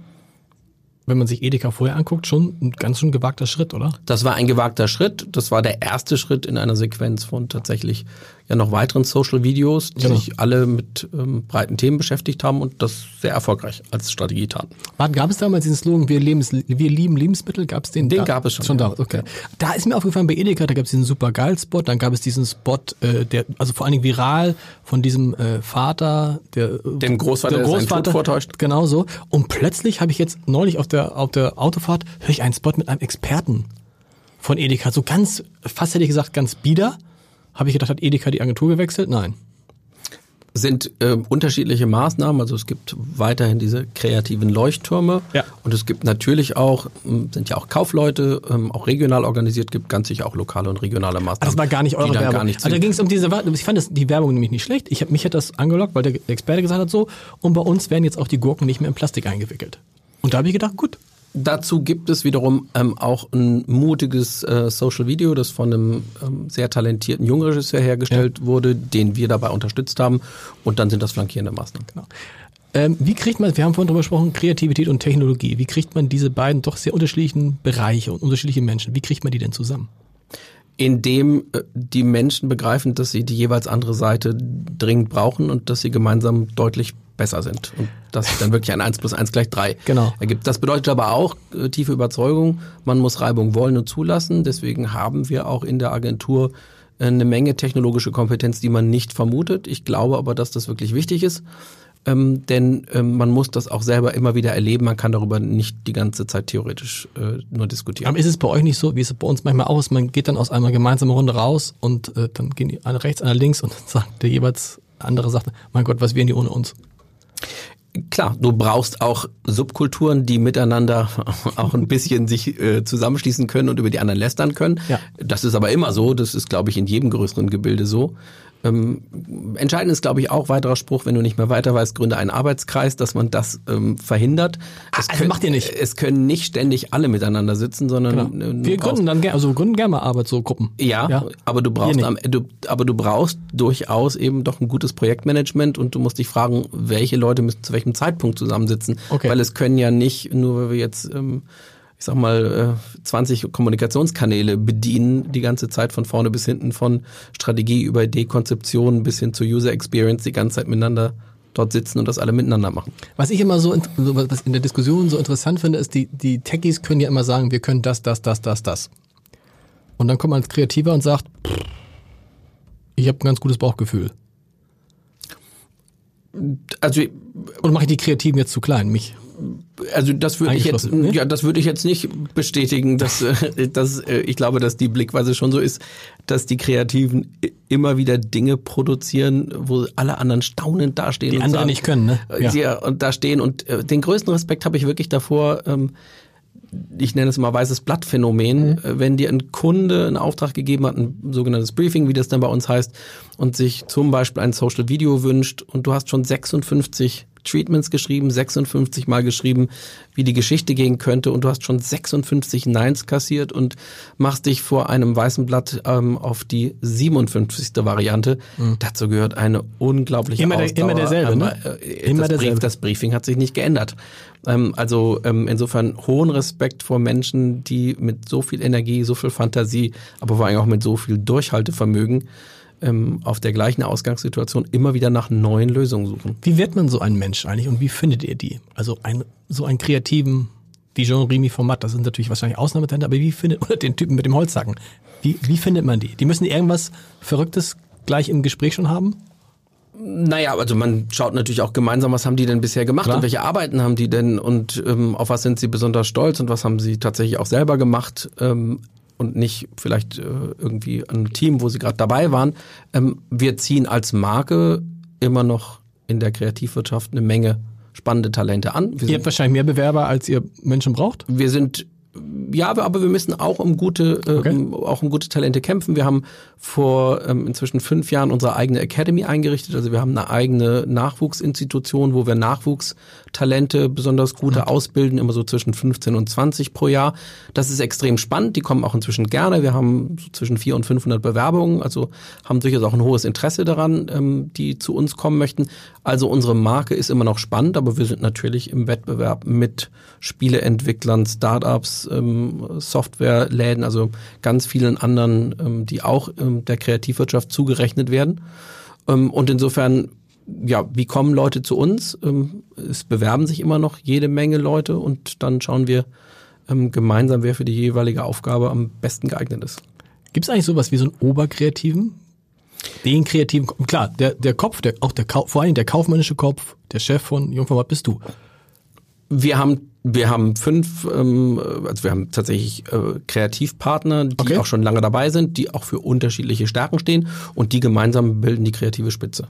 wenn man sich Edeka vorher anguckt, schon ein ganz schön gewagter Schritt, oder? Das war ein gewagter Schritt. Das war der erste Schritt in einer Sequenz von tatsächlich ja noch weiteren Social Videos, die genau. sich alle mit ähm, breiten Themen beschäftigt haben und das sehr erfolgreich als Strategie taten. Warte, gab es damals diesen Slogan, wir, Lebens, wir lieben Lebensmittel? Gab es den? Den da? gab es schon. Schon ja. da, okay. Da ist mir aufgefallen bei Edeka, da gab es diesen super geil Spot, dann gab es diesen Spot, äh, der, also vor allen Dingen viral von diesem äh, Vater, der dem Großvater, der Großvater vortäuscht. Genau so. Und plötzlich habe ich jetzt neulich auf der auf der Autofahrt höre ich einen Spot mit einem Experten von Edeka, so ganz, fast hätte ich gesagt, ganz bieder. Habe ich gedacht, hat Edeka die Agentur gewechselt? Nein. Sind äh, unterschiedliche Maßnahmen, also es gibt weiterhin diese kreativen Leuchttürme ja. und es gibt natürlich auch, hm, sind ja auch Kaufleute, ähm, auch regional organisiert, gibt ganz sicher auch lokale und regionale Maßnahmen. Also das war gar nicht eure Werbung. Gar nicht also da ging es um diese, ich fand das, die Werbung nämlich nicht schlecht. Ich hab, mich hat das angelockt, weil der Experte gesagt hat so, und bei uns werden jetzt auch die Gurken nicht mehr in Plastik eingewickelt. Und da habe ich gedacht, gut, Dazu gibt es wiederum ähm, auch ein mutiges äh, Social Video, das von einem ähm, sehr talentierten jungen Regisseur hergestellt ja. wurde, den wir dabei unterstützt haben. Und dann sind das flankierende Maßnahmen. Genau. Ähm, wie kriegt man, wir haben vorhin darüber gesprochen, Kreativität und Technologie. Wie kriegt man diese beiden doch sehr unterschiedlichen Bereiche und unterschiedliche Menschen, wie kriegt man die denn zusammen? Indem äh, die Menschen begreifen, dass sie die jeweils andere Seite dringend brauchen und dass sie gemeinsam deutlich besser sind und dass sich dann wirklich ein 1 plus 1 gleich 3 genau. ergibt. Das bedeutet aber auch äh, tiefe Überzeugung, man muss Reibung wollen und zulassen. Deswegen haben wir auch in der Agentur äh, eine Menge technologische Kompetenz, die man nicht vermutet. Ich glaube aber, dass das wirklich wichtig ist. Ähm, denn ähm, man muss das auch selber immer wieder erleben. Man kann darüber nicht die ganze Zeit theoretisch äh, nur diskutieren. Aber ist es bei euch nicht so, wie es bei uns manchmal auch ist? Man geht dann aus einer gemeinsamen Runde raus und äh, dann gehen die eine rechts, eine links und dann sagt der jeweils andere sagt, mein Gott, was wären die ohne uns? Klar, du brauchst auch Subkulturen, die miteinander auch ein bisschen sich äh, zusammenschließen können und über die anderen lästern können. Ja. Das ist aber immer so, das ist, glaube ich, in jedem größeren Gebilde so. Ähm, entscheidend ist, glaube ich, auch weiterer Spruch, wenn du nicht mehr weiter weißt, gründe einen Arbeitskreis, dass man das ähm, verhindert. Es also können, macht ihr nicht. Es können nicht ständig alle miteinander sitzen, sondern genau. Äh, wir gründen dann gerne, also gründen gerne mal Arbeit so Gruppen. Ja, ja. aber du brauchst am, du, aber du brauchst durchaus eben doch ein gutes Projektmanagement und du musst dich fragen, welche Leute müssen zu welchem Zeitpunkt zusammensitzen, okay. weil es können ja nicht nur, weil wir jetzt ähm, ich sag mal, 20 äh, Kommunikationskanäle bedienen, die ganze Zeit von vorne bis hinten, von Strategie über Idee, Konzeption bis hin zur User Experience, die ganze Zeit miteinander dort sitzen und das alle miteinander machen. Was ich immer so, was in der Diskussion so interessant finde, ist, die, die Techies können ja immer sagen, wir können das, das, das, das, das. Und dann kommt man als Kreativer und sagt, ich habe ein ganz gutes Bauchgefühl. Also, und mache ich die Kreativen jetzt zu klein, mich? Also das würde ich jetzt, ne? ja, das würde ich jetzt nicht bestätigen, dass, äh, dass äh, ich glaube, dass die Blickweise schon so ist, dass die Kreativen immer wieder Dinge produzieren, wo alle anderen staunend dastehen. Die und andere sagen, nicht können, ne? Ja. ja, und da stehen und äh, den größten Respekt habe ich wirklich davor, ähm, ich nenne es mal weißes Blattphänomen, mhm. wenn dir ein Kunde einen Auftrag gegeben hat, ein sogenanntes Briefing, wie das dann bei uns heißt, und sich zum Beispiel ein Social Video wünscht und du hast schon 56 Treatments geschrieben, 56 Mal geschrieben, wie die Geschichte gehen könnte und du hast schon 56 Neins kassiert und machst dich vor einem weißen Blatt ähm, auf die 57. Variante. Mhm. Dazu gehört eine unglaubliche immer, der, immer derselbe, ne? Äh, immer das, derselbe. Brief, das Briefing hat sich nicht geändert. Ähm, also ähm, insofern hohen Respekt vor Menschen, die mit so viel Energie, so viel Fantasie, aber vor allem auch mit so viel Durchhaltevermögen ähm, auf der gleichen Ausgangssituation immer wieder nach neuen Lösungen suchen. Wie wird man so ein Mensch eigentlich und wie findet ihr die? Also ein, so einen kreativen, wie Jean-Remy Format, das sind natürlich wahrscheinlich Ausnahmetalente, aber wie findet, oder den Typen mit dem Holzsacken, wie, wie findet man die? Die müssen irgendwas Verrücktes gleich im Gespräch schon haben? Naja, also man schaut natürlich auch gemeinsam, was haben die denn bisher gemacht Klar. und welche Arbeiten haben die denn und ähm, auf was sind sie besonders stolz und was haben sie tatsächlich auch selber gemacht. Ähm, und nicht vielleicht äh, irgendwie ein Team, wo sie gerade dabei waren. Ähm, wir ziehen als Marke immer noch in der Kreativwirtschaft eine Menge spannende Talente an. Wir ihr habt wahrscheinlich mehr Bewerber, als ihr Menschen braucht? Wir sind ja, aber wir müssen auch um gute, okay. ähm, auch um gute Talente kämpfen. Wir haben vor ähm, inzwischen fünf Jahren unsere eigene Academy eingerichtet. Also wir haben eine eigene Nachwuchsinstitution, wo wir Nachwuchstalente besonders gute mhm. ausbilden, immer so zwischen 15 und 20 pro Jahr. Das ist extrem spannend. Die kommen auch inzwischen gerne. Wir haben so zwischen 400 und 500 Bewerbungen, also haben durchaus auch ein hohes Interesse daran, ähm, die zu uns kommen möchten. Also unsere Marke ist immer noch spannend, aber wir sind natürlich im Wettbewerb mit Spieleentwicklern, Startups, ähm, Softwareläden, also ganz vielen anderen, ähm, die auch ähm, der Kreativwirtschaft zugerechnet werden. Ähm, und insofern, ja, wie kommen Leute zu uns? Ähm, es bewerben sich immer noch jede Menge Leute und dann schauen wir ähm, gemeinsam, wer für die jeweilige Aufgabe am besten geeignet ist. Gibt es eigentlich sowas wie so einen Oberkreativen? Den kreativen, klar, der, der Kopf, der, auch der, vor allem der kaufmännische Kopf, der Chef von Jungformat bist du. Wir haben wir haben fünf, ähm, also wir haben tatsächlich äh, Kreativpartner, die okay. auch schon lange dabei sind, die auch für unterschiedliche Stärken stehen und die gemeinsam bilden die kreative Spitze.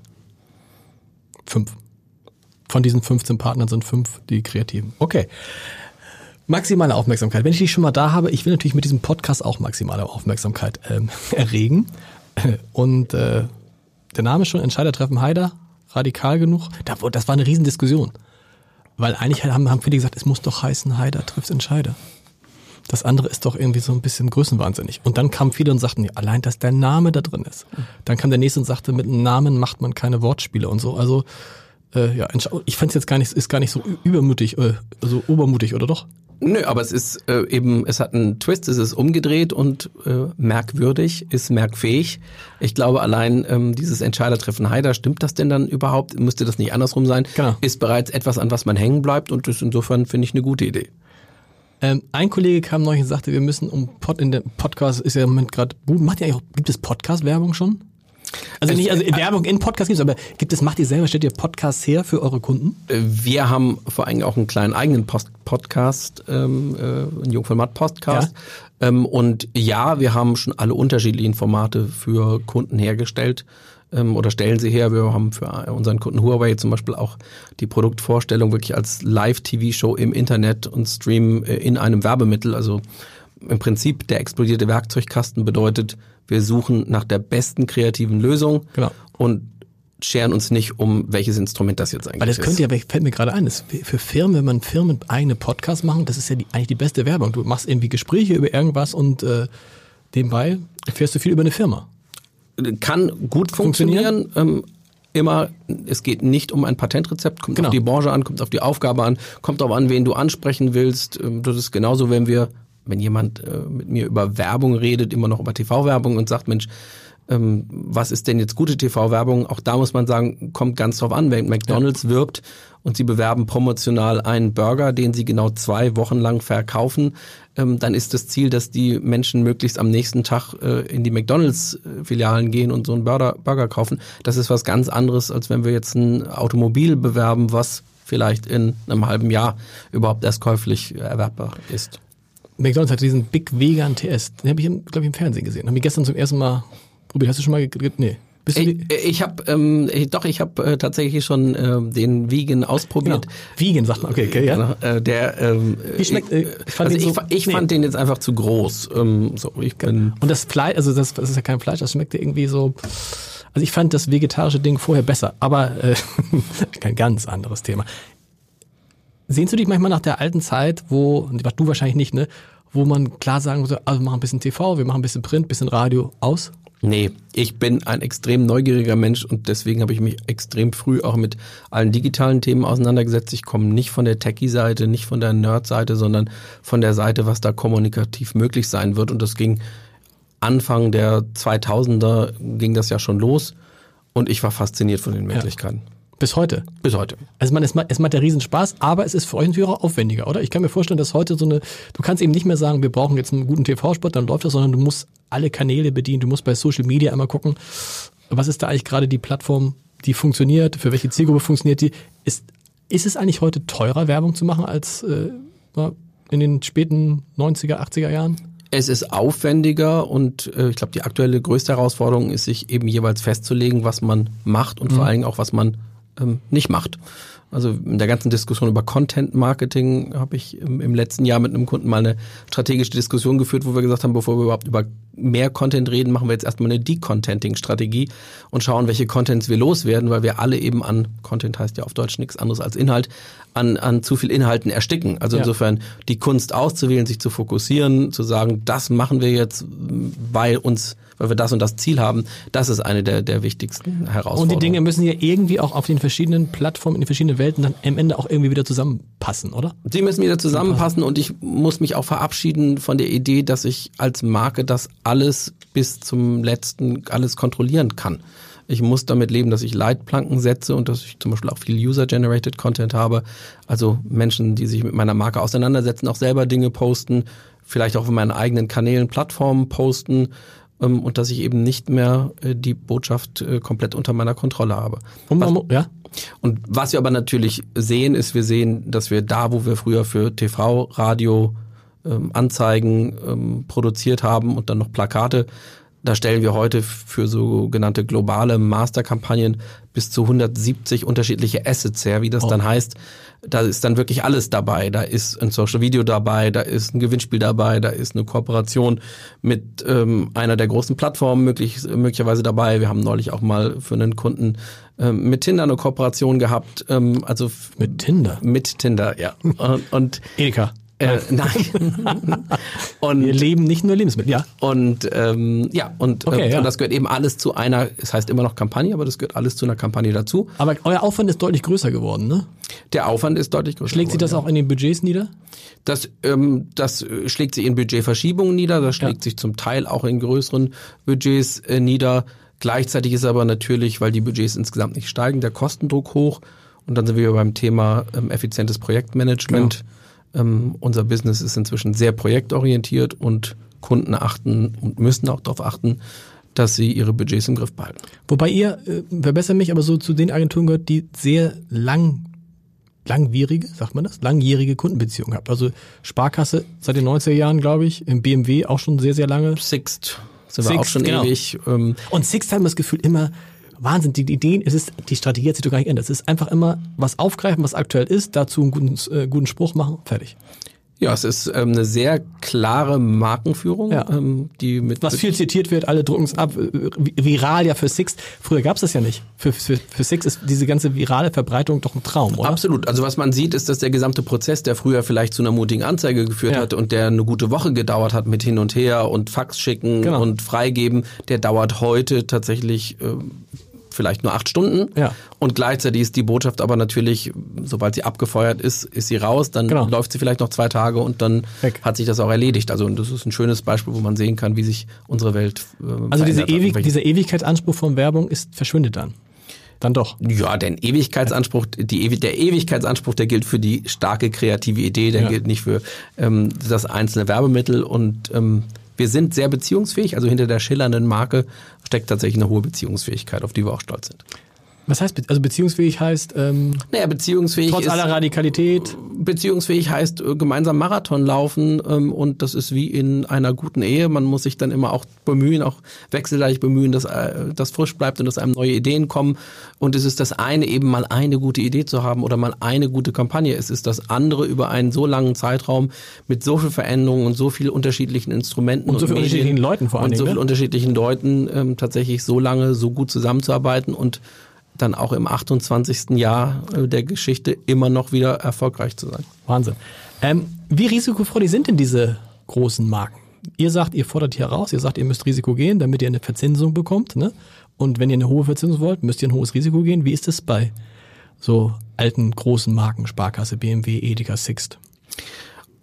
Fünf. Von diesen 15 Partnern sind fünf die Kreativen. Okay. Maximale Aufmerksamkeit. Wenn ich dich schon mal da habe, ich will natürlich mit diesem Podcast auch maximale Aufmerksamkeit ähm, erregen. Und äh, der Name schon, Entscheidertreffen Haider, radikal genug. Das war eine Riesendiskussion. Weil eigentlich haben, haben viele gesagt, es muss doch heißen, Heider trifft Entscheider. Das andere ist doch irgendwie so ein bisschen größenwahnsinnig. Und dann kamen viele und sagten, ja, allein, dass der Name da drin ist. Dann kam der nächste und sagte, mit einem Namen macht man keine Wortspiele und so. Also äh, ja, ich fand es jetzt gar nicht, ist gar nicht so übermütig, äh, so obermutig, oder doch? Nö, aber es ist äh, eben, es hat einen Twist, es ist umgedreht und äh, merkwürdig, ist merkfähig. Ich glaube allein ähm, dieses Entscheidertreffen Heider, stimmt das denn dann überhaupt? Müsste das nicht andersrum sein? Genau. Ist bereits etwas, an was man hängen bleibt und das insofern finde ich eine gute Idee. Ähm, ein Kollege kam neulich und sagte, wir müssen um Pod in der Podcast ist ja im Moment gerade, macht ihr auch, gibt es Podcast-Werbung schon? Also nicht, also Werbung in Podcast gibt es, aber gibt es, macht ihr selber, stellt ihr Podcasts her für eure Kunden? Äh, wir haben vor allem auch einen kleinen eigenen Post Podcast, ähm, äh, einen Jungformat-Podcast. Ja. Ähm, und ja, wir haben schon alle unterschiedlichen Formate für Kunden hergestellt ähm, oder stellen sie her. Wir haben für unseren Kunden Huawei zum Beispiel auch die Produktvorstellung wirklich als Live-TV-Show im Internet und Stream äh, in einem Werbemittel. Also im Prinzip der explodierte Werkzeugkasten bedeutet, wir suchen nach der besten kreativen Lösung genau. und scheren uns nicht um, welches Instrument das jetzt eigentlich ist. Weil das könnte ja, fällt mir gerade ein, für Firmen, wenn man Firmen eigene Podcasts machen, das ist ja die, eigentlich die beste Werbung. Du machst irgendwie Gespräche über irgendwas und äh, nebenbei erfährst du viel über eine Firma. Kann gut funktionieren. Ähm, immer, es geht nicht um ein Patentrezept, kommt genau. auf die Branche an, kommt auf die Aufgabe an, kommt auch an, wen du ansprechen willst. Ähm, das ist genauso, wenn wir wenn jemand äh, mit mir über Werbung redet, immer noch über TV-Werbung und sagt, Mensch, ähm, was ist denn jetzt gute TV-Werbung? Auch da muss man sagen, kommt ganz drauf an, wenn McDonalds ja. wirbt und sie bewerben promotional einen Burger, den sie genau zwei Wochen lang verkaufen, ähm, dann ist das Ziel, dass die Menschen möglichst am nächsten Tag äh, in die McDonalds-Filialen gehen und so einen Burger, Burger kaufen. Das ist was ganz anderes, als wenn wir jetzt ein Automobil bewerben, was vielleicht in einem halben Jahr überhaupt erst käuflich erwerbbar ist. McDonalds hat diesen Big Vegan TS. Den habe ich, glaube ich, im Fernsehen gesehen. Habe ich gestern zum ersten Mal probiert. Hast du schon mal gegrillt? Nee. Bist ich ich habe ähm, doch, ich habe äh, tatsächlich schon äh, den Vegan ausprobiert. Genau. Vegan sagt man, okay, okay ja. Genau, äh, der, ähm, Wie schmeckt? Äh, ich fand, also ich, so, ich fand den jetzt einfach zu groß. Ähm, so, ich bin Und das Fleisch, also das, das ist ja kein Fleisch, das schmeckt irgendwie so Also ich fand das vegetarische Ding vorher besser, aber äh, kein ganz anderes Thema. Sehnst du dich manchmal nach der alten Zeit, wo, was du wahrscheinlich nicht, ne, wo man klar sagen muss, also wir machen ein bisschen TV, wir machen ein bisschen Print, ein bisschen Radio aus? Nee, ich bin ein extrem neugieriger Mensch und deswegen habe ich mich extrem früh auch mit allen digitalen Themen auseinandergesetzt. Ich komme nicht von der Techie-Seite, nicht von der Nerd-Seite, sondern von der Seite, was da kommunikativ möglich sein wird. Und das ging Anfang der 2000er ging das ja schon los und ich war fasziniert von den Möglichkeiten. Ja. Bis heute? Bis heute. Also man, es, es macht der Riesenspaß, aber es ist für euch natürlich auch aufwendiger, oder? Ich kann mir vorstellen, dass heute so eine, du kannst eben nicht mehr sagen, wir brauchen jetzt einen guten TV-Spot, dann läuft das, sondern du musst alle Kanäle bedienen, du musst bei Social Media einmal gucken, was ist da eigentlich gerade die Plattform, die funktioniert, für welche Zielgruppe funktioniert die. Ist, ist es eigentlich heute teurer, Werbung zu machen als äh, in den späten 90er, 80er Jahren? Es ist aufwendiger und äh, ich glaube, die aktuelle größte Herausforderung ist, sich eben jeweils festzulegen, was man macht und mhm. vor allen Dingen auch, was man ähm, nicht macht. Also in der ganzen Diskussion über Content Marketing habe ich im, im, letzten Jahr mit einem Kunden mal eine strategische Diskussion geführt, wo wir gesagt haben, bevor wir überhaupt über mehr Content reden, machen wir jetzt erstmal eine Decontenting-Strategie und schauen, welche Contents wir loswerden, weil wir alle eben an, Content heißt ja auf Deutsch nichts anderes als Inhalt, an, an zu viel Inhalten ersticken. Also ja. insofern die Kunst auszuwählen, sich zu fokussieren, zu sagen, das machen wir jetzt, weil uns weil wir das und das Ziel haben, das ist eine der, der wichtigsten Herausforderungen. Und die Dinge müssen ja irgendwie auch auf den verschiedenen Plattformen, in den verschiedenen Welten dann am Ende auch irgendwie wieder zusammenpassen, oder? Die müssen wieder zusammenpassen und ich muss mich auch verabschieden von der Idee, dass ich als Marke das alles bis zum letzten alles kontrollieren kann. Ich muss damit leben, dass ich Leitplanken setze und dass ich zum Beispiel auch viel User-Generated Content habe. Also Menschen, die sich mit meiner Marke auseinandersetzen, auch selber Dinge posten, vielleicht auch auf meinen eigenen Kanälen, Plattformen posten und dass ich eben nicht mehr äh, die Botschaft äh, komplett unter meiner Kontrolle habe. Und, was, ja? und was wir aber natürlich sehen, ist, wir sehen, dass wir da, wo wir früher für TV, Radio, ähm, Anzeigen ähm, produziert haben und dann noch Plakate, da stellen wir heute für sogenannte globale Masterkampagnen bis zu 170 unterschiedliche Assets her, wie das oh. dann heißt. Da ist dann wirklich alles dabei. Da ist ein Social Video dabei, da ist ein Gewinnspiel dabei, da ist eine Kooperation mit ähm, einer der großen Plattformen möglich, möglicherweise dabei. Wir haben neulich auch mal für einen Kunden ähm, mit Tinder eine Kooperation gehabt. Ähm, also mit Tinder? Mit Tinder, ja. Und, und Edeka. Äh, nein. und, Wir leben nicht nur Lebensmittel, ja. Und ähm, ja, und, okay, äh, ja. und das gehört eben alles zu einer, es heißt immer noch Kampagne, aber das gehört alles zu einer Kampagne dazu. Aber euer Aufwand ist deutlich größer geworden, ne? Der Aufwand ist deutlich größer. Schlägt sich das auch in den Budgets nieder? Das, ähm, das äh, schlägt sich in Budgetverschiebungen nieder, das schlägt ja. sich zum Teil auch in größeren Budgets äh, nieder. Gleichzeitig ist aber natürlich, weil die Budgets insgesamt nicht steigen, der Kostendruck hoch. Und dann sind wir beim Thema ähm, effizientes Projektmanagement. Genau ähm, unser Business ist inzwischen sehr projektorientiert und Kunden achten und müssen auch darauf achten, dass sie ihre Budgets im Griff behalten. Wobei ihr, äh, verbessert mich, aber so zu den Agenturen gehört, die sehr lang, langwierige, sagt man das, langjährige Kundenbeziehungen habt. Also Sparkasse seit den 90er Jahren, glaube ich, im BMW auch schon sehr, sehr lange. Sixt sind Sixt, wir auch schon genau. ewig. Ähm, und Sixt haben das Gefühl immer, Wahnsinn, die Ideen, es ist, die Strategie hat sich doch gar nicht geändert. Es ist einfach immer was aufgreifen, was aktuell ist, dazu einen guten, äh, guten Spruch machen, fertig. Ja, es ist ähm, eine sehr klare Markenführung, ja. ähm, die mit was viel zitiert wird, alle drucken es ab, äh, viral ja für Six. Früher gab es das ja nicht. Für, für, für Six ist diese ganze virale Verbreitung doch ein Traum, oder? Absolut. Also was man sieht, ist, dass der gesamte Prozess, der früher vielleicht zu einer mutigen Anzeige geführt ja. hat und der eine gute Woche gedauert hat mit hin und her und Fax schicken genau. und freigeben, der dauert heute tatsächlich äh, vielleicht nur acht Stunden. Ja. Und gleichzeitig ist die Botschaft aber natürlich, sobald sie abgefeuert ist, ist sie raus, dann genau. läuft sie vielleicht noch zwei Tage und dann Weg. hat sich das auch erledigt. Also das ist ein schönes Beispiel, wo man sehen kann, wie sich unsere Welt äh, Also diese Ewig, dieser Ewigkeitsanspruch von Werbung ist verschwindet dann. Dann doch. Ja, denn Ewigkeitsanspruch, die der Ewigkeitsanspruch, der gilt für die starke kreative Idee, der ja. gilt nicht für ähm, das einzelne Werbemittel und ähm, wir sind sehr beziehungsfähig. Also hinter der schillernden Marke steckt tatsächlich eine hohe Beziehungsfähigkeit, auf die wir auch stolz sind. Was heißt, also beziehungsfähig heißt, ähm, naja, beziehungsfähig trotz ist, aller Radikalität. beziehungsfähig heißt äh, gemeinsam Marathon laufen ähm, und das ist wie in einer guten Ehe. Man muss sich dann immer auch bemühen, auch wechselseitig bemühen, dass äh, das frisch bleibt und dass einem neue Ideen kommen. Und es ist das eine, eben mal eine gute Idee zu haben oder mal eine gute Kampagne. Es ist das andere, über einen so langen Zeitraum mit so viel Veränderungen und so viel unterschiedlichen Instrumenten Und so vielen unterschiedlichen Leuten vor allen und so Dingen, viel ne? unterschiedlichen Leuten ähm, tatsächlich so lange so gut zusammenzuarbeiten und dann auch im 28. Jahr äh, der Geschichte immer noch wieder erfolgreich zu sein. Wahnsinn. Ähm, wie risikofreudig sind denn diese großen Marken? Ihr sagt, ihr fordert hier raus, ihr sagt, ihr müsst Risiko gehen, damit ihr eine Verzinsung bekommt. Ne? Und wenn ihr eine hohe Verzinsung wollt, müsst ihr ein hohes Risiko gehen. Wie ist es bei so alten großen Marken, Sparkasse, BMW, Edeka, Sixt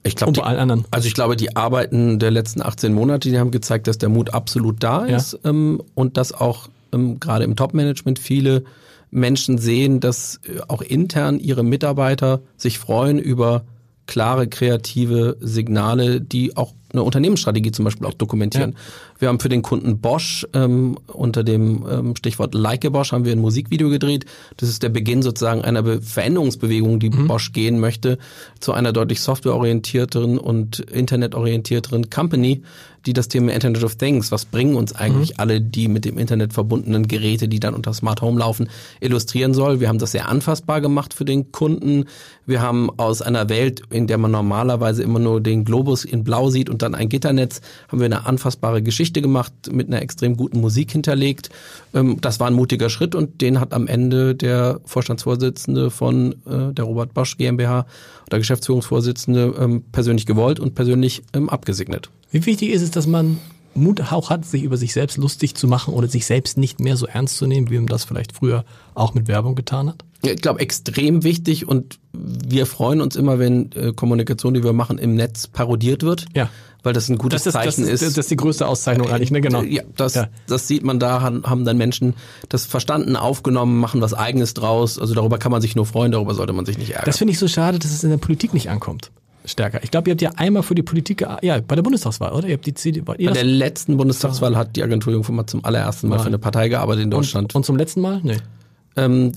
Ich glaube, und bei allen anderen? also ich glaube, die Arbeiten der letzten 18 Monate, die haben gezeigt, dass der Mut absolut da Ja. ist ähm, und dass auch ähm, gerade im Top-Management viele Menschen sehen, dass äh, auch intern ihre Mitarbeiter sich freuen über klare, kreative Signale, die auch eine Unternehmensstrategie zum Beispiel auch dokumentieren. Wir haben für den Kunden Bosch ähm, unter dem ähm, Stichwort Like a Bosch haben wir ein Musikvideo gedreht. Das ist der Beginn sozusagen einer Be Veränderungsbewegung, die Bosch gehen möchte, zu einer deutlich softwareorientierteren und internetorientierteren Company, die das Thema Internet of Things, was bringen uns eigentlich alle die mit dem Internet verbundenen Geräte, die dann unter Smart Home laufen, illustrieren soll. Wir haben das sehr anfassbar gemacht für den Kunden. Wir haben aus einer Welt, in der man normalerweise immer nur den Globus in Blau sieht und dann ein Gitternetz, haben wir eine anfassbare Geschichte gemacht, mit einer extrem guten Musik hinterlegt. Ähm, Das war ein mutiger Schritt und den hat am Ende der Vorstandsvorsitzende von äh, der Robert Bosch GmbH oder Geschäftsführungsvorsitzende ähm, persönlich gewollt und persönlich ähm, abgesegnet. Wie wichtig ist es, dass man Mut auch hat, sich über sich selbst lustig zu machen oder sich selbst nicht mehr so ernst zu nehmen, wie man das vielleicht früher auch mit Werbung getan hat? Ich glaube, extrem wichtig und wir freuen uns immer, wenn äh, Kommunikation, die wir machen, im Netz parodiert wird. Ja. Weil das ein gutes Das ist, das, Zeichen ist, ist. das ist die größte Auszeichnung eigentlich, ne? Genau. Ja, das, Ja. das sieht man da, haben, dann Menschen das verstanden, aufgenommen, machen was Eigenes draus. Also darüber kann man sich nur freuen, darüber sollte man sich nicht ärgern. Das finde ich so schade, dass es in der Politik nicht ankommt. Stärker. Ich glaube, ihr habt ja einmal für die Politik, ja, bei der Bundestagswahl, oder? Ihr habt die CD, war ihr Bei das? der letzten Bundestagswahl hat die Agentur Jungformat zum allerersten Mal für eine Partei gearbeitet in Deutschland. und, und zum letzten Mal? Nee. Ähm,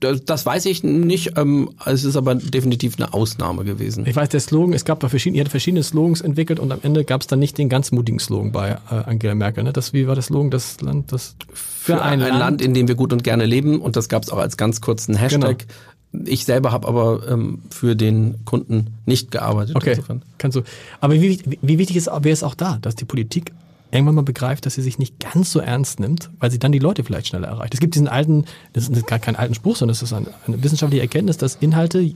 das weiß ich nicht. Ähm, es ist aber definitiv eine Ausnahme gewesen. Ich weiß, der Slogan, es gab da verschiedene, ihr habt verschiedene Slogans entwickelt und am Ende gab es dann nicht den ganz mutigen Slogan bei äh, Angela Merkel. Ne? Das, wie war der Slogan? Das Land, das für ein, Land, in dem wir gut und gerne leben. Und das gab es auch als ganz kurzen Hashtag. Ich selber habe aber ähm, für den Kunden nicht gearbeitet. Okay, Insofern. kannst du. Aber wie, wie, wie wichtig ist, wäre es auch da, dass die Politik irgendwann mal begreift, dass sie sich nicht ganz so ernst nimmt, weil sie dann die Leute vielleicht schneller erreicht. Es gibt diesen alten, das ist gar kein alten Spruch, sondern das ist eine, eine wissenschaftliche Erkenntnis, dass Inhalte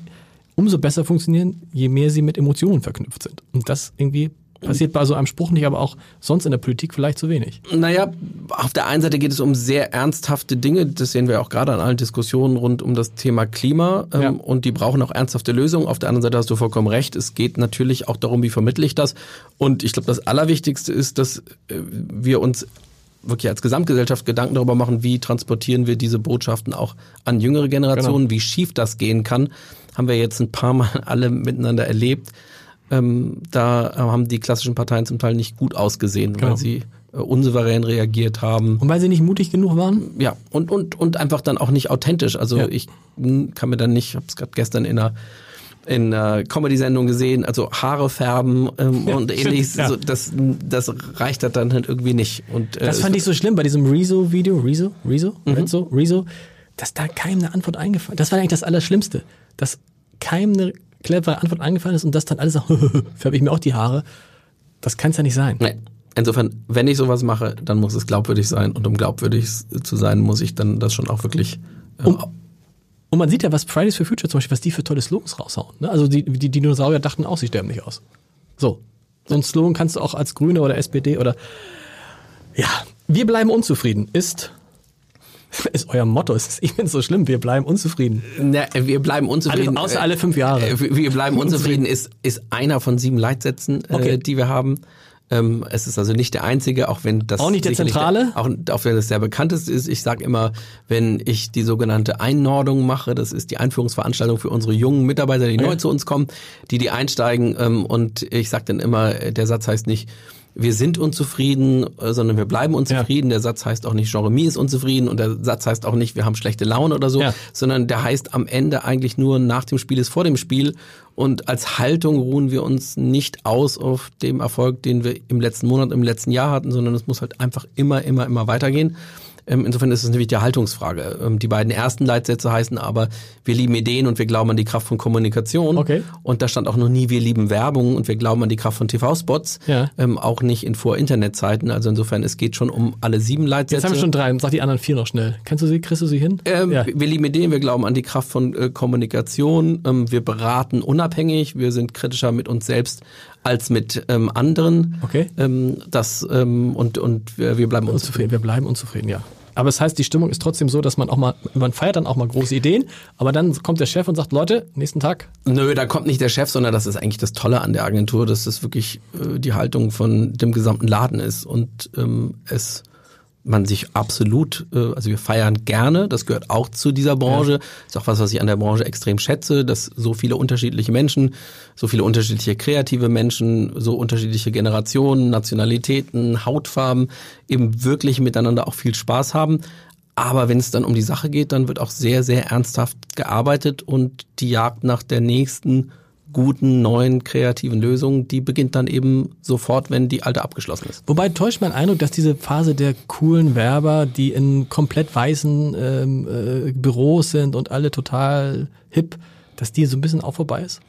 umso besser funktionieren, je mehr sie mit Emotionen verknüpft sind. Und das irgendwie passiert bei so einem Spruch nicht, aber auch sonst in der Politik vielleicht zu wenig. Naja, auf der einen Seite geht es um sehr ernsthafte Dinge. Das sehen wir auch gerade an allen Diskussionen rund um das Thema Klima. Ähm, Ja. Und die brauchen auch ernsthafte Lösungen. Auf der anderen Seite hast du vollkommen recht. Es geht natürlich auch darum, wie vermittle ich das. Und ich glaube, das Allerwichtigste ist, dass äh, wir uns wirklich als Gesamtgesellschaft Gedanken darüber machen, wie transportieren wir diese Botschaften auch an jüngere Generationen, wie schief das gehen kann. Haben wir jetzt ein paar Mal alle miteinander erlebt. Ähm, da haben die klassischen Parteien zum Teil nicht gut ausgesehen, Genau. weil sie äh, unsouverän reagiert haben. Und weil sie nicht mutig genug waren? Ja, und, und, und einfach dann auch nicht authentisch. Also Ja. ich hm, kann mir dann nicht, ich habe es gerade gestern in einer in einer Comedy-Sendung gesehen, also Haare färben ähm, und stimmt, ähnliches, ja. so, das, das reicht dann halt irgendwie nicht. Und, äh, Das fand ich so schlimm bei diesem Rezo-Video, Rezo, Rezo, Rezo, Rezo, dass da keinem eine Antwort eingefallen Das war eigentlich das Allerschlimmste, dass keinem eine clevere Antwort eingefallen ist und das dann alles so, färbe ich mir auch die Haare. Das kann es ja nicht sein. Nee. Insofern, wenn ich sowas mache, dann muss es glaubwürdig sein. Und um glaubwürdig zu sein, muss ich dann das schon auch wirklich. Äh, Um- Und man sieht ja, was Fridays for Future zum Beispiel, was die für tolle Slogans raushauen. Ne? Also die, die Dinosaurier dachten auch, sie sterben nicht aus. So. So ein Slogan kannst du auch als Grüne oder SPD oder ja, wir bleiben unzufrieden ist ist euer Motto. Es ist, finde so schlimm, wir bleiben unzufrieden. Na, wir bleiben unzufrieden. Alle, außer alle fünf Jahre. Äh, Wir bleiben unzufrieden ist, ist einer von sieben Leitsätzen, Okay. äh, die wir haben. Ähm, es ist also nicht der einzige, auch wenn das Auch nicht der zentrale? auch, auch wenn das sehr bekanntest ist. Ich sage immer, wenn ich die sogenannte Einnordung mache, das ist die Einführungsveranstaltung für unsere jungen Mitarbeiter, die neu zu uns kommen, die die einsteigen. Ähm, und ich sage dann immer, äh, der Satz heißt nicht wir sind unzufrieden, äh, sondern wir bleiben unzufrieden. Ja. Der Satz heißt auch nicht Jeremy ist unzufrieden und der Satz heißt auch nicht wir haben schlechte Laune oder so, ja. sondern der heißt am Ende eigentlich nur nach dem Spiel ist vor dem Spiel und als Haltung ruhen wir uns nicht aus auf dem Erfolg, den wir im letzten Monat, im letzten Jahr hatten, sondern es muss halt einfach immer, immer, immer weitergehen. Ähm, insofern ist es nämlich die Haltungsfrage. Ähm, die beiden ersten Leitsätze heißen aber, wir lieben Ideen und wir glauben an die Kraft von Kommunikation. Okay. Und da stand auch noch nie, wir lieben Werbung und wir glauben an die Kraft von TV-Spots. Ja. Ähm, auch nicht in Vor-Internet-Zeiten. Also insofern, es geht schon um alle sieben Leitsätze. Jetzt haben wir schon drei. Sag die anderen vier noch schnell. Kennst du sie? Kriegst du sie hin? Ähm, ja. Wir lieben Ideen, wir glauben an die Kraft von äh, Kommunikation. Wir beraten unabhängig. Wir sind kritischer mit uns selbst als mit ähm, anderen. Okay. Ähm, das, ähm, und, und wir, wir bleiben unzufrieden. unzufrieden. Wir bleiben unzufrieden, ja. Aber es das heißt, die Stimmung ist trotzdem so, dass man auch mal, man feiert dann auch mal große Ideen, aber dann kommt der Chef und sagt, Leute, nächsten Tag. Nö, da kommt nicht der Chef, sondern das ist eigentlich das Tolle an der Agentur, dass das wirklich äh, die Haltung von dem gesamten Laden ist und ähm, es man sich absolut, äh, also wir feiern gerne, das gehört auch zu dieser Branche, ja. ist auch was, was ich an der Branche extrem schätze, dass so viele unterschiedliche Menschen, so viele unterschiedliche kreative Menschen, so unterschiedliche Generationen, Nationalitäten, Hautfarben eben wirklich miteinander auch viel Spaß haben. Aber wenn es dann um die Sache geht, dann wird auch sehr, sehr ernsthaft gearbeitet und die Jagd nach der nächsten guten, neuen, kreativen Lösungen, die beginnt dann eben sofort, wenn die alte abgeschlossen ist. Wobei täuscht mein Eindruck, dass diese Phase der coolen Werber, die in komplett weißen ähm, äh, Büros sind und alle total hip, dass die so ein bisschen auch vorbei ist?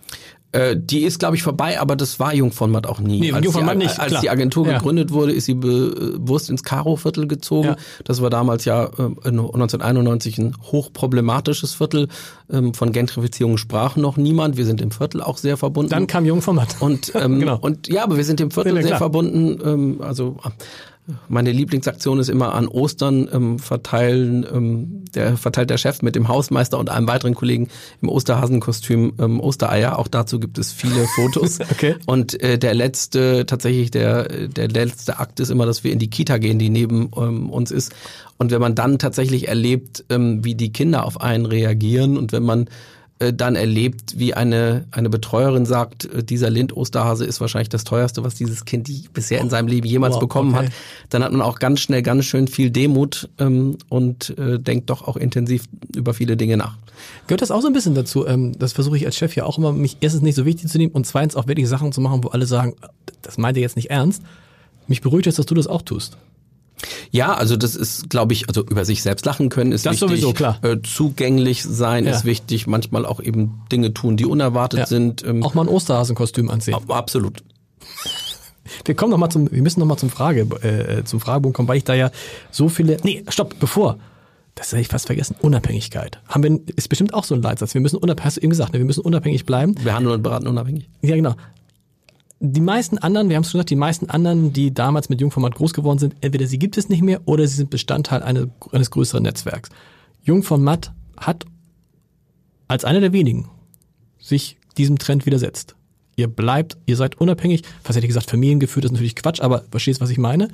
Äh, die ist, glaube ich, vorbei, aber das war Jungformat auch nie. Nee, als Jungformat die, nicht, als klar. die Agentur ja. gegründet wurde, ist sie bewusst ins Karo-Viertel gezogen. Ja. Das war damals ja äh, 1991 ein hochproblematisches Viertel. Ähm, von Gentrifizierung sprach noch niemand. Wir sind im Viertel auch sehr verbunden. Dann kam Jungformat. Und, ähm, genau. und ja, aber wir sind im Viertel sehr verbunden. Ähm, also meine Lieblingsaktion ist immer an Ostern ähm, verteilen, ähm, der verteilt der Chef mit dem Hausmeister und einem weiteren Kollegen im Osterhasenkostüm ähm, Ostereier. Auch dazu gibt es viele Fotos. okay. Und äh, der letzte, tatsächlich der, der letzte Akt ist immer, dass wir in die Kita gehen, die neben ähm, uns ist. Und wenn man dann tatsächlich erlebt, ähm, wie die Kinder auf einen reagieren und wenn man dann erlebt, wie eine, eine Betreuerin sagt, äh, dieser Lind-Osterhase ist wahrscheinlich das teuerste, was dieses Kind bisher in seinem Leben jemals wow, bekommen okay. hat. Dann hat man auch ganz schnell ganz schön viel Demut ähm, und äh, denkt doch auch intensiv über viele Dinge nach. Gehört das auch so ein bisschen dazu? Ähm, das versuche ich als Chef ja auch immer, mich erstens nicht so wichtig zu nehmen und zweitens auch wirklich Sachen zu machen, wo alle sagen, das meint ihr jetzt nicht ernst. Mich beruhigt es, dass du das auch tust. Ja, also das ist, glaube ich, also über sich selbst lachen können ist das wichtig. Sowieso, klar. Äh, zugänglich sein ja. ist wichtig. Manchmal auch eben Dinge tun, die unerwartet ja. sind. Ähm, auch mal ein Osterhasenkostüm anziehen. Absolut. Wir kommen noch mal zum, wir müssen noch mal zum Frage, äh, zum Fragebogen kommen, weil ich da ja so viele. Nee, stopp, bevor. Das habe ich fast vergessen. Unabhängigkeit. Haben wir, ist bestimmt auch so ein Leitsatz. Wir müssen unabhängig, hast du eben gesagt, ne, wir müssen unabhängig bleiben. Wir handeln und beraten unabhängig. Ja, genau die meisten anderen, wir haben es schon gesagt, die meisten anderen, die damals mit Jungformat groß geworden sind, entweder sie gibt es nicht mehr oder sie sind Bestandteil eine, eines größeren Netzwerks. Jungformat hat als einer der wenigen sich diesem Trend widersetzt. Ihr bleibt, ihr seid unabhängig. Was hätte ich gesagt, familiengeführt ist natürlich Quatsch, aber verstehst, was ich meine?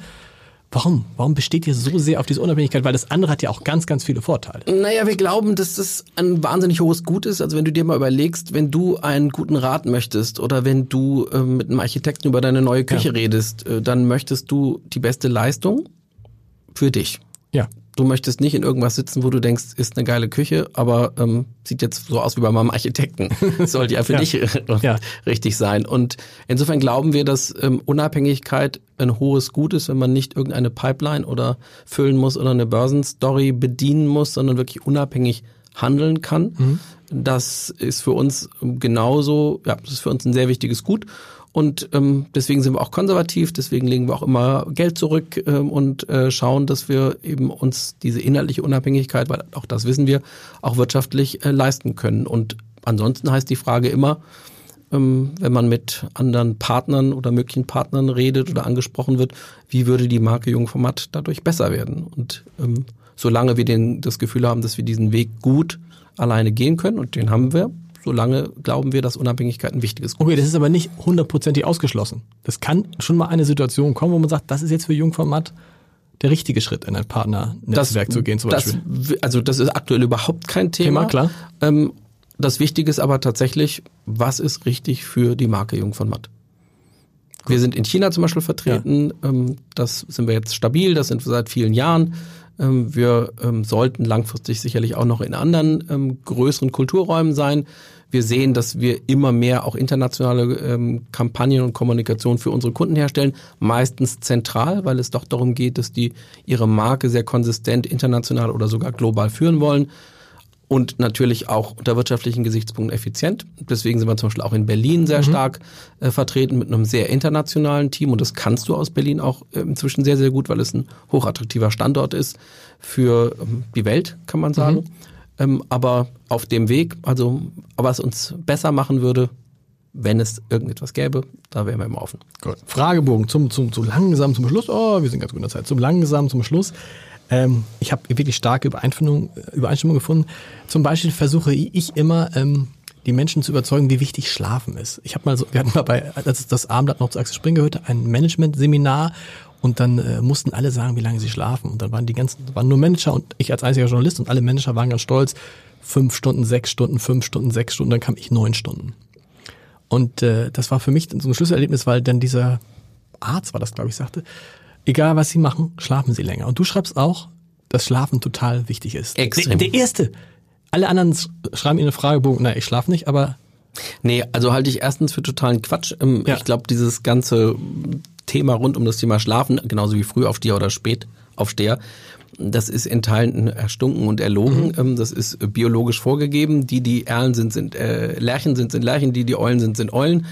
Warum? Warum besteht ihr so sehr auf diese Unabhängigkeit? Weil das andere hat ja auch ganz, ganz viele Vorteile. Naja, wir glauben, dass das ein wahnsinnig hohes Gut ist. Also wenn du dir mal überlegst, wenn du einen guten Rat möchtest oder wenn du äh, mit einem Architekten über deine neue Küche ja. redest, äh, dann möchtest du die beste Leistung für dich. Ja. Du möchtest nicht in irgendwas sitzen, wo du denkst, ist eine geile Küche, aber ähm, sieht jetzt so aus wie bei meinem Architekten. Sollte ja für ja. dich ja. richtig sein. Und insofern glauben wir, dass ähm, Unabhängigkeit ein hohes Gut ist, wenn man nicht irgendeine Pipeline oder füllen muss oder eine Börsenstory bedienen muss, sondern wirklich unabhängig handeln kann. Mhm. Das ist für uns genauso, ja, das ist für uns ein sehr wichtiges Gut. Und ähm, deswegen sind wir auch konservativ, deswegen legen wir auch immer Geld zurück ähm, und äh, schauen, dass wir eben uns diese inhaltliche Unabhängigkeit, weil auch das wissen wir, auch wirtschaftlich äh, leisten können. Und ansonsten heißt die Frage immer, ähm, wenn man mit anderen Partnern oder möglichen Partnern redet oder angesprochen wird, wie würde die Marke Jungformat dadurch besser werden? Und ähm, solange wir den, das Gefühl haben, dass wir diesen Weg gut alleine gehen können, und den haben wir, solange glauben wir, dass Unabhängigkeit ein wichtiges Gut Okay, das ist aber nicht hundertprozentig ausgeschlossen. Das kann schon mal eine Situation kommen, wo man sagt, das ist jetzt für Jungformat der richtige Schritt, in ein Partnernetzwerk zu gehen zum Beispiel. Das, also das ist aktuell überhaupt kein Thema. Thema klar. Ähm, das Wichtige ist aber tatsächlich, was ist richtig für die Marke Jungformat? Wir sind in China zum Beispiel vertreten. Ja. Ähm, das sind wir jetzt stabil. Das sind wir seit vielen Jahren. Ähm, wir ähm, sollten langfristig sicherlich auch noch in anderen größeren Kulturräumen sein. Wir sehen, dass wir immer mehr auch internationale ähm, Kampagnen und Kommunikation für unsere Kunden herstellen, meistens zentral, weil es doch darum geht, dass die ihre Marke sehr konsistent international oder sogar global führen wollen und natürlich auch unter wirtschaftlichen Gesichtspunkten effizient. Deswegen sind wir zum Beispiel auch in Berlin sehr mhm. stark äh, vertreten mit einem sehr internationalen Team und das kannst du aus Berlin auch äh, inzwischen sehr, sehr gut, weil es ein hochattraktiver Standort ist für ähm, die Welt, kann man sagen. Mhm. Ähm, aber auf dem Weg, also was uns besser machen würde, wenn es irgendetwas gäbe, da wären wir immer offen. Gut. Fragebogen zum, zum, zum langsam zum Schluss. Oh, wir sind ganz gut in der Zeit. Zum langsam zum Schluss. Ähm, ich habe wirklich starke Übereinstimmung, Übereinstimmung gefunden. Zum Beispiel versuche ich immer, ähm, die Menschen zu überzeugen, wie wichtig Schlafen ist. Ich habe mal so, wir hatten mal bei, als das Abendblatt noch zu Axel Springer gehörte, ein Management-Seminar und dann äh, mussten alle sagen, wie lange sie schlafen. Und dann waren die ganzen, waren nur Manager und ich als einziger Journalist und alle Manager waren ganz stolz. Fünf Stunden, sechs Stunden, fünf Stunden, sechs Stunden, dann kam ich neun Stunden. Und äh, das war für mich so ein Schlüsselerlebnis, weil dann dieser Arzt war das, glaube ich, sagte, egal was sie machen, schlafen sie länger. Und du schreibst auch, dass Schlafen total wichtig ist. Extrem. Der, der erste. Alle anderen schreiben in eine Fragebogen, na, ich schlafe nicht, aber Nee, also halte ich erstens für totalen Quatsch. Ähm, ja. Ich glaube, dieses ganze Thema rund um das Thema Schlafen, genauso wie Frühaufsteher oder Spätaufsteher, das ist in Teilen erstunken und erlogen. Mhm. Ähm, das ist biologisch vorgegeben. Die, die Erlen sind, sind äh, Lerchen sind, sind Lerchen, die, die Eulen sind, sind Eulen.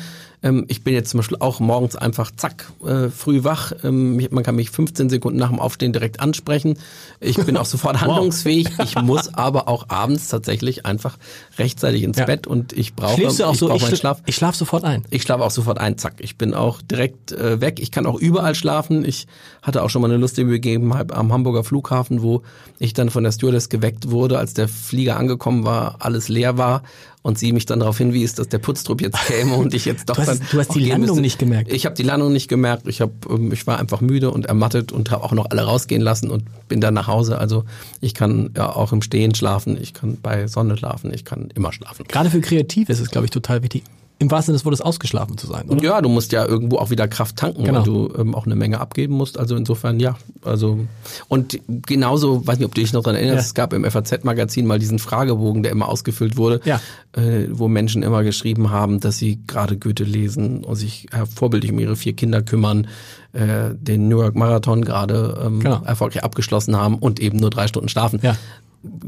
Ähm, ich bin jetzt zum Beispiel auch morgens einfach zack, äh, früh wach. Ähm, man kann mich 15 Sekunden nach dem Aufstehen direkt ansprechen. Ich bin auch sofort handlungsfähig. Ich muss aber auch abends tatsächlich einfach rechtzeitig ins ja. Bett und ich brauche Schläfst du auch ich so, ich, meinen Schlaf. Ich schlafe sofort ein. Ich schlafe auch sofort ein, zack. Ich bin auch direkt äh, weg. Ich kann auch überall schlafen. Ich hatte auch schon mal eine lustige Begebenheit am Hamburger Flughafen, wo ich dann von der Stewardess geweckt wurde, als der Flieger angekommen war, alles leer war und sie mich dann darauf hinwies, dass der Putztrupp jetzt käme und ich jetzt doch du hast, dann. Du hast die Landung müsste. nicht gemerkt. Ich habe die Landung nicht gemerkt. Ich habe, ähm, ich war einfach müde und ermattet und habe auch noch alle rausgehen lassen und bin dann nach Hause. Also ich kann ja auch im Stehen schlafen, ich kann bei Sonne schlafen, ich kann immer schlafen. Gerade für Kreativ ist es, glaube ich, total wichtig, im wahrsten Sinne des Wortes ausgeschlafen zu sein. Oder? Ja, du musst ja irgendwo auch wieder Kraft tanken, genau. weil du ähm, auch eine Menge abgeben musst. Also insofern ja. Also und genauso, weiß nicht, ob du dich noch daran erinnerst, ja. es gab im FAZ-Magazin mal diesen Fragebogen, der immer ausgefüllt wurde, ja. äh, wo Menschen immer geschrieben haben, dass sie gerade Goethe lesen und sich vorbildlich um ihre vier Kinder kümmern, äh, den New York Marathon gerade ähm, genau. erfolgreich abgeschlossen haben und eben nur drei Stunden schlafen. Ja.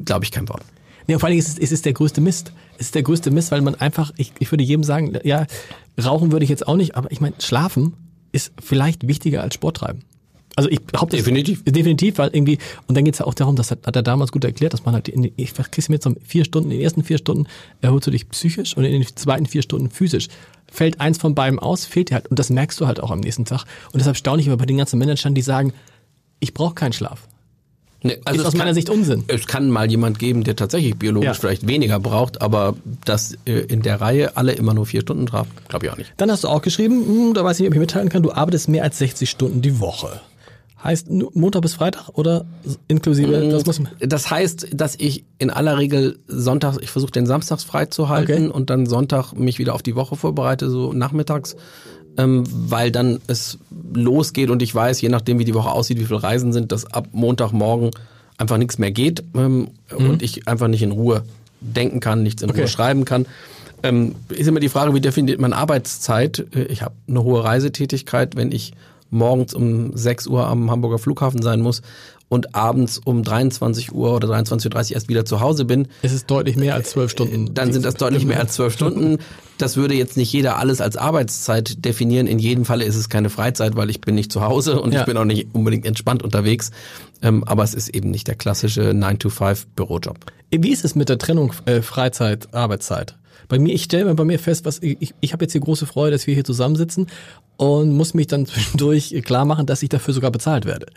Glaube ich kein Wort. Nee, vor allen Dingen ist es, ist es der größte Mist. Es ist der größte Mist, weil man einfach, ich, ich würde jedem sagen, ja, rauchen würde ich jetzt auch nicht, aber ich meine, schlafen ist vielleicht wichtiger als Sport treiben. Also ich behaupte definitiv, definitiv, weil irgendwie und dann geht's ja auch darum, das hat, hat er damals gut erklärt, dass man halt in, ich kriegst mir jetzt so vier Stunden, in den ersten vier Stunden erholst du dich psychisch und in den zweiten vier Stunden physisch. Fällt eins von beiden aus, fehlt dir halt und das merkst du halt auch am nächsten Tag und deshalb staune ich immer bei den ganzen Managern, die sagen, ich brauche keinen Schlaf. Nee, also ist aus meiner kann, Sicht Unsinn. Es kann mal jemand geben, der tatsächlich biologisch ja. vielleicht weniger braucht, aber dass äh, in der Reihe alle immer nur vier Stunden trafen, glaube ich auch nicht. Dann hast du auch geschrieben, hm, da weiß ich nicht, ob ich mitteilen kann, du arbeitest mehr als 60 Stunden die Woche. Heißt Montag bis Freitag oder inklusive? Mm, das, muss das heißt, dass ich in aller Regel Sonntag, ich versuche den Samstags frei zu halten okay. und dann Sonntag mich wieder auf die Woche vorbereite, so nachmittags ähm, weil dann es losgeht und ich weiß, je nachdem wie die Woche aussieht, wie viele Reisen sind, dass ab Montagmorgen einfach nichts mehr geht ähm, mhm. und ich einfach nicht in Ruhe denken kann, nichts in okay. Ruhe schreiben kann. Ähm, ist immer die Frage, wie definiert man Arbeitszeit? Äh, ich habe eine hohe Reisetätigkeit, wenn ich morgens um 6 Uhr am Hamburger Flughafen sein muss und abends um 23 Uhr oder 23.30 Uhr erst wieder zu Hause bin. Es ist deutlich mehr als zwölf Stunden. Dann sind das deutlich mehr als zwölf Stunden. Das würde jetzt nicht jeder alles als Arbeitszeit definieren. In jedem Falle ist es keine Freizeit, weil ich bin nicht zu Hause und ja. ich bin auch nicht unbedingt entspannt unterwegs. Ähm, aber es ist eben nicht der klassische 9-to-5-Bürojob. Wie ist es mit der Trennung äh, Freizeit, Arbeitszeit? Bei mir, ich stelle mir bei mir fest, was ich, ich, ich habe jetzt hier große Freude, dass wir hier zusammensitzen und muss mich dann zwischendurch klar machen, dass ich dafür sogar bezahlt werde.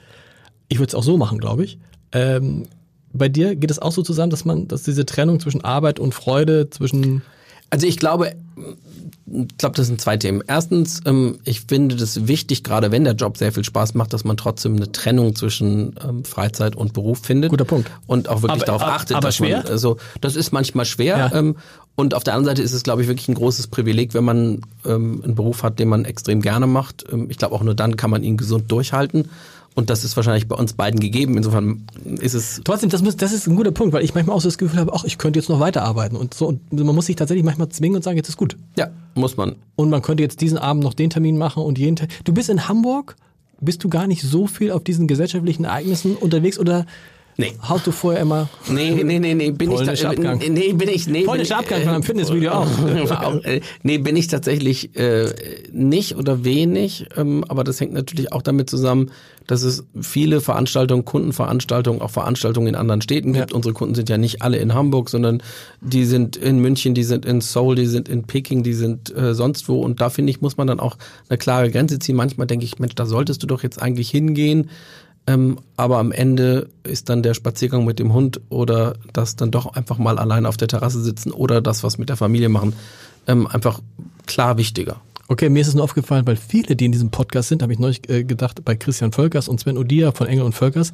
Ich würde es auch so machen, glaube ich. Ähm, bei dir geht es auch so zusammen, dass man, dass diese Trennung zwischen Arbeit und Freude, zwischen also ich glaube, ich glaube, das sind zwei Themen. Erstens, ähm, ich finde das wichtig, gerade wenn der Job sehr viel Spaß macht, dass man trotzdem eine Trennung zwischen ähm, Freizeit und Beruf findet. Guter Punkt. Und auch wirklich Aber- darauf aber- achtet, aber dass schwer? man, also das ist manchmal schwer. Ja. Ähm, und auf der anderen Seite ist es, glaube ich, wirklich ein großes Privileg, wenn man einen Beruf hat, den man extrem gerne macht. Ich glaube, auch nur dann kann man ihn gesund durchhalten. Und das ist wahrscheinlich bei uns beiden gegeben. Insofern ist es Trotzdem, das, muss, das ist ein guter Punkt, weil ich manchmal auch so das Gefühl habe, ach, ich könnte jetzt noch weiterarbeiten und so. Und man muss sich tatsächlich manchmal zwingen und sagen, jetzt ist gut. ja muss man. Und man könnte jetzt diesen Abend noch den Termin machen und jeden Tag. Du bist in Hamburg, bist du gar nicht so viel auf diesen gesellschaftlichen Ereignissen unterwegs oder Nee. haust du vorher immer Nee, nee, nee, nee, bin ich Polnischer da, Abgang. äh, nee, bin ich, nee, Polnischer bin, Abgang von einem Fitnessvideo auch, äh, nee, bin ich tatsächlich äh, nicht oder wenig, ähm, aber das hängt natürlich auch damit zusammen, dass es viele Veranstaltungen, Kundenveranstaltungen, auch Veranstaltungen in anderen Städten gibt. Ja. Unsere Kunden sind ja nicht alle in Hamburg, sondern die sind in München, die sind in Seoul, die sind in Peking, die sind äh, sonst wo. Und da finde ich, muss man dann auch eine klare Grenze ziehen. Manchmal denke ich, Mensch, da solltest du doch jetzt eigentlich hingehen. Ähm, aber am Ende ist dann der Spaziergang mit dem Hund oder das dann doch einfach mal allein auf der Terrasse sitzen oder das, was mit der Familie machen, ähm, einfach klar wichtiger. Okay, mir ist es nur aufgefallen, weil viele, die in diesem Podcast sind, habe ich neulich äh, gedacht, bei Christian Völkers und Sven Odia von Engel und Völkers,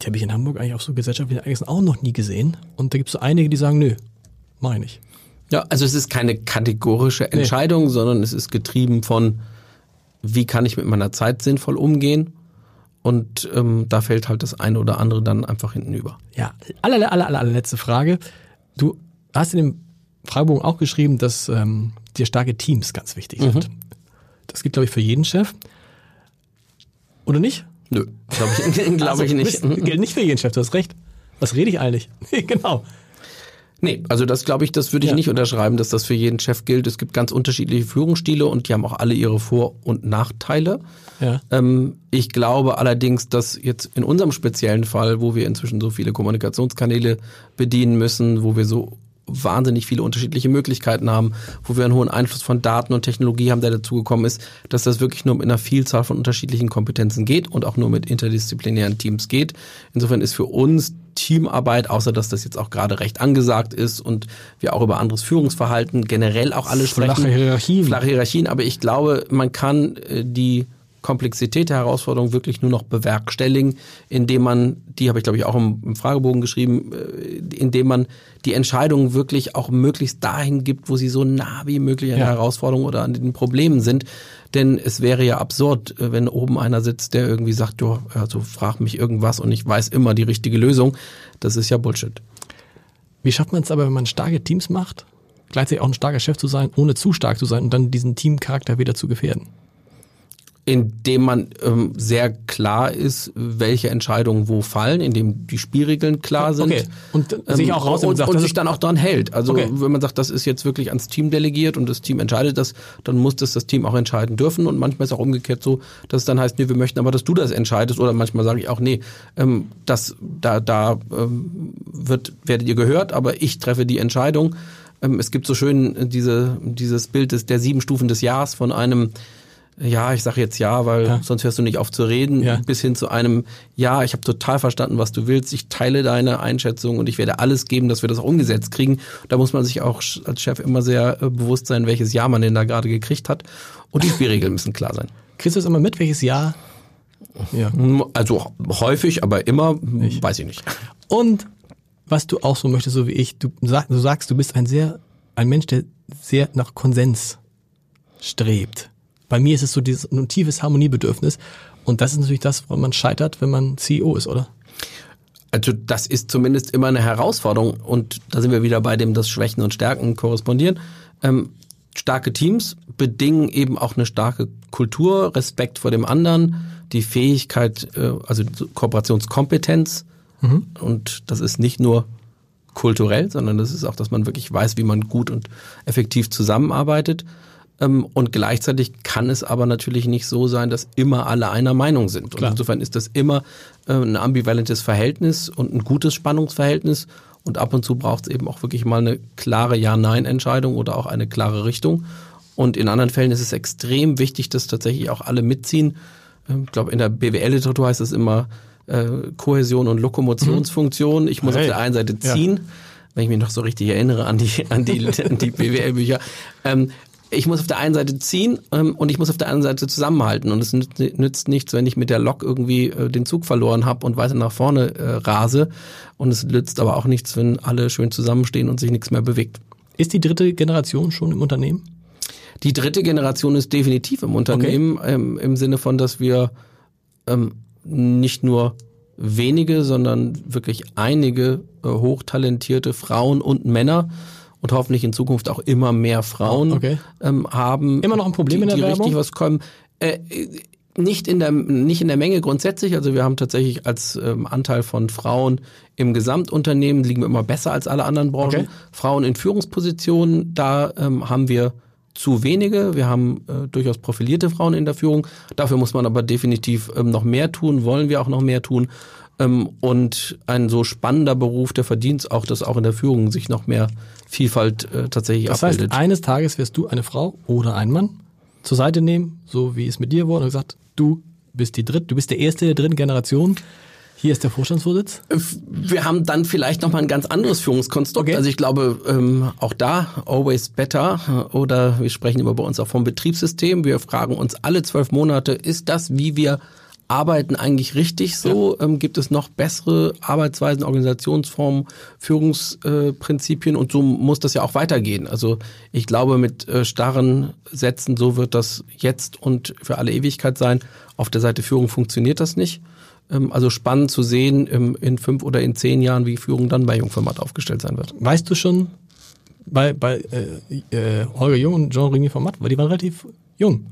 die habe ich in Hamburg eigentlich auf so gesellschaftlichen Ereignissen auch noch nie gesehen. Und da gibt es so einige, die sagen, nö, meine ich. Ja, also es ist keine kategorische Entscheidung, sondern es ist getrieben von, wie kann ich mit meiner Zeit sinnvoll umgehen? Und ähm, da fällt halt das eine oder andere dann einfach hinten über. Ja, aller, aller, aller, allerletzte Frage. Du hast in dem Fragebogen auch geschrieben, dass ähm, dir starke Teams ganz wichtig sind. Das gilt, glaube ich, für jeden Chef. Oder nicht? Nö, glaube ich, glaub Also, ich nicht. bist- Gilt nicht für jeden Chef, du hast recht. Was rede ich eigentlich? genau. Nee, also das glaube ich, das würde ich Ja. nicht unterschreiben, dass das für jeden Chef gilt. Es gibt ganz unterschiedliche Führungsstile und die haben auch alle ihre Vor- und Nachteile. Ja. Ähm, ich glaube allerdings, dass jetzt in unserem speziellen Fall, wo wir inzwischen so viele Kommunikationskanäle bedienen müssen, wo wir so wahnsinnig viele unterschiedliche Möglichkeiten haben, wo wir einen hohen Einfluss von Daten und Technologie haben, der dazugekommen ist, dass das wirklich nur mit einer Vielzahl von unterschiedlichen Kompetenzen geht und auch nur mit interdisziplinären Teams geht. Insofern ist für uns Teamarbeit, außer dass das jetzt auch gerade recht angesagt ist und wir auch über anderes Führungsverhalten generell auch alle sprechen. Flache Hierarchien. Flache Hierarchien, aber ich glaube, man kann äh, die Komplexität der Herausforderung wirklich nur noch bewerkstelligen, indem man, die habe ich glaube ich auch im, im Fragebogen geschrieben, äh, indem man die Entscheidungen wirklich auch möglichst dahin gibt, wo sie so nah wie möglich an Ja. der Herausforderung oder an den Problemen sind. Denn es wäre ja absurd, äh, wenn oben einer sitzt, der irgendwie sagt, jo, also frag mich irgendwas und ich weiß immer die richtige Lösung. Das ist ja Bullshit. Wie schafft man es aber, wenn man starke Teams macht, gleichzeitig auch ein starker Chef zu sein, ohne zu stark zu sein und dann diesen Teamcharakter wieder zu gefährden? Indem man ähm, sehr klar ist, welche Entscheidungen wo fallen, indem die Spielregeln klar sind. Okay. Und sich auch raus und, sagt, und sich dann auch dran hält. Also Okay. wenn man sagt, das ist jetzt wirklich ans Team delegiert und das Team entscheidet das, dann muss das das Team auch entscheiden dürfen. Und manchmal ist auch umgekehrt so, dass es dann heißt, nee, wir möchten aber, dass du das entscheidest. Oder manchmal sage ich auch, nee, ähm, das, da, da ähm, wird, werdet ihr gehört, aber ich treffe die Entscheidung. Ähm, es gibt so schön äh, diese, dieses Bild des, der sieben Stufen des Jahres von einem ja, ich sage jetzt ja, weil Ja. sonst hörst du nicht auf zu reden, Ja. bis hin zu einem, ja, ich habe total verstanden, was du willst, ich teile deine Einschätzung und ich werde alles geben, dass wir das auch umgesetzt kriegen. Da muss man sich auch als Chef immer sehr äh, bewusst sein, welches Ja man denn da gerade gekriegt hat. Und die Spielregeln müssen klar sein. Kriegst du das immer mit, welches Jahr? Ja. Also häufig, aber immer, weiß ich nicht. Und was du auch so möchtest, so wie ich, du, sag, du sagst, du bist ein sehr, ein Mensch, der sehr nach Konsens strebt. Bei mir ist es so dieses ein tiefes Harmoniebedürfnis. Und das ist natürlich das, woran man scheitert, wenn man CEO ist, oder? Also das ist zumindest immer eine Herausforderung und da sind wir wieder bei dem, dass Schwächen und Stärken korrespondieren. Ähm, starke Teams bedingen eben auch eine starke Kultur, Respekt vor dem anderen, die Fähigkeit, äh, also Kooperationskompetenz und das ist nicht nur kulturell, sondern das ist auch, dass man wirklich weiß, wie man gut und effektiv zusammenarbeitet. Ähm, Und gleichzeitig kann es aber natürlich nicht so sein, dass immer alle einer Meinung sind. Und Klar. insofern ist das immer äh, ein ambivalentes Verhältnis und ein gutes Spannungsverhältnis. Und ab und zu braucht es eben auch wirklich mal eine klare Ja-Nein-Entscheidung oder auch eine klare Richtung. Und in anderen Fällen ist es extrem wichtig, dass tatsächlich auch alle mitziehen. Ähm, Ich glaube, in der BWL-Literatur heißt es immer äh, Kohäsion und Lokomotionsfunktion. Ich muss Hey. auf der einen Seite Ja. ziehen, wenn ich mich noch so richtig erinnere an die, an die, an die BWL-Bücher. Ähm, ich muss auf der einen Seite ziehen ähm, und ich muss auf der anderen Seite zusammenhalten. Und es nützt, nichts, wenn ich mit der Lok irgendwie äh, den Zug verloren habe und weiter nach vorne äh, rase. Und es nützt aber auch nichts, wenn alle schön zusammenstehen und sich nichts mehr bewegt. Ist die dritte Generation schon im Unternehmen? Die dritte Generation ist definitiv im Unternehmen, okay. ähm, im Sinne von, dass wir ähm, nicht nur wenige, sondern wirklich einige äh, hochtalentierte Frauen und Männer und hoffentlich in Zukunft auch immer mehr Frauen okay. ähm, haben. Immer noch ein Problem die, in der die Werbung? richtig was kommen. Äh, nicht in der nicht in der Menge grundsätzlich. Also wir haben tatsächlich als ähm, Anteil von Frauen im Gesamtunternehmen liegen wir immer besser als alle anderen Branchen. Okay. Frauen in Führungspositionen, da ähm, haben wir zu wenige. Wir haben äh, durchaus profilierte Frauen in der Führung. Dafür muss man aber definitiv ähm, noch mehr tun, wollen wir auch noch mehr tun. Ähm, und ein so spannender Beruf, der verdient auch, dass auch in der Führung sich noch mehr Vielfalt äh, tatsächlich das abbildet. Das heißt, eines Tages wirst du eine Frau oder einen Mann zur Seite nehmen, so wie es mit dir wurde, und gesagt, du bist die dritte, du bist der erste der dritten Generation. Hier ist der Vorstandsvorsitz. Wir haben dann vielleicht nochmal ein ganz anderes Führungskonstrukt. Okay. Also ich glaube, ähm, auch da always better. Oder wir sprechen immer bei uns auch vom Betriebssystem. Wir fragen uns alle zwölf Monate, ist das, wie wir arbeiten eigentlich richtig so? Ja. Ähm, gibt es noch bessere Arbeitsweisen, Organisationsformen, Führungsprinzipien? Äh, und so muss das ja auch weitergehen. Also ich glaube, mit äh, starren Sätzen, so wird das jetzt und für alle Ewigkeit sein. Auf der Seite Führung funktioniert das nicht. Ähm, also spannend zu sehen ähm, in fünf oder in zehn Jahren, wie Führung dann bei Jungformat aufgestellt sein wird. Weißt du schon bei, bei äh, äh, Holger Jung und Jean-René Format, weil die waren relativ jung.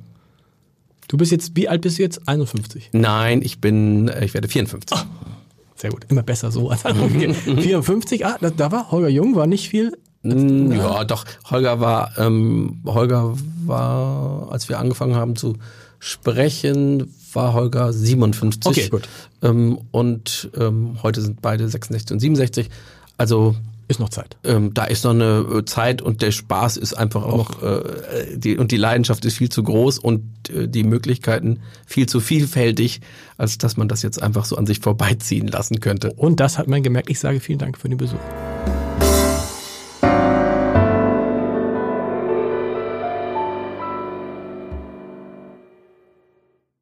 Du bist jetzt, wie alt bist du jetzt? 51? Nein, ich bin, äh, ich werde 54. Oh, sehr gut, immer besser so als andere. 54, ah, da, da, war Holger Jung, war nicht viel. Mm, ja, doch, Holger war, ähm, Holger war, als wir angefangen haben zu sprechen, war Holger 57. Okay, gut. Ähm, und ähm, heute sind beide 66 und 67. Also ist noch Zeit. Ähm, da ist noch eine äh, Zeit und der Spaß ist einfach auch, äh, die, und die Leidenschaft ist viel zu groß und äh, die Möglichkeiten viel zu vielfältig, als dass man das jetzt einfach so an sich vorbeiziehen lassen könnte. Und das hat man gemerkt. Ich sage vielen Dank für den Besuch.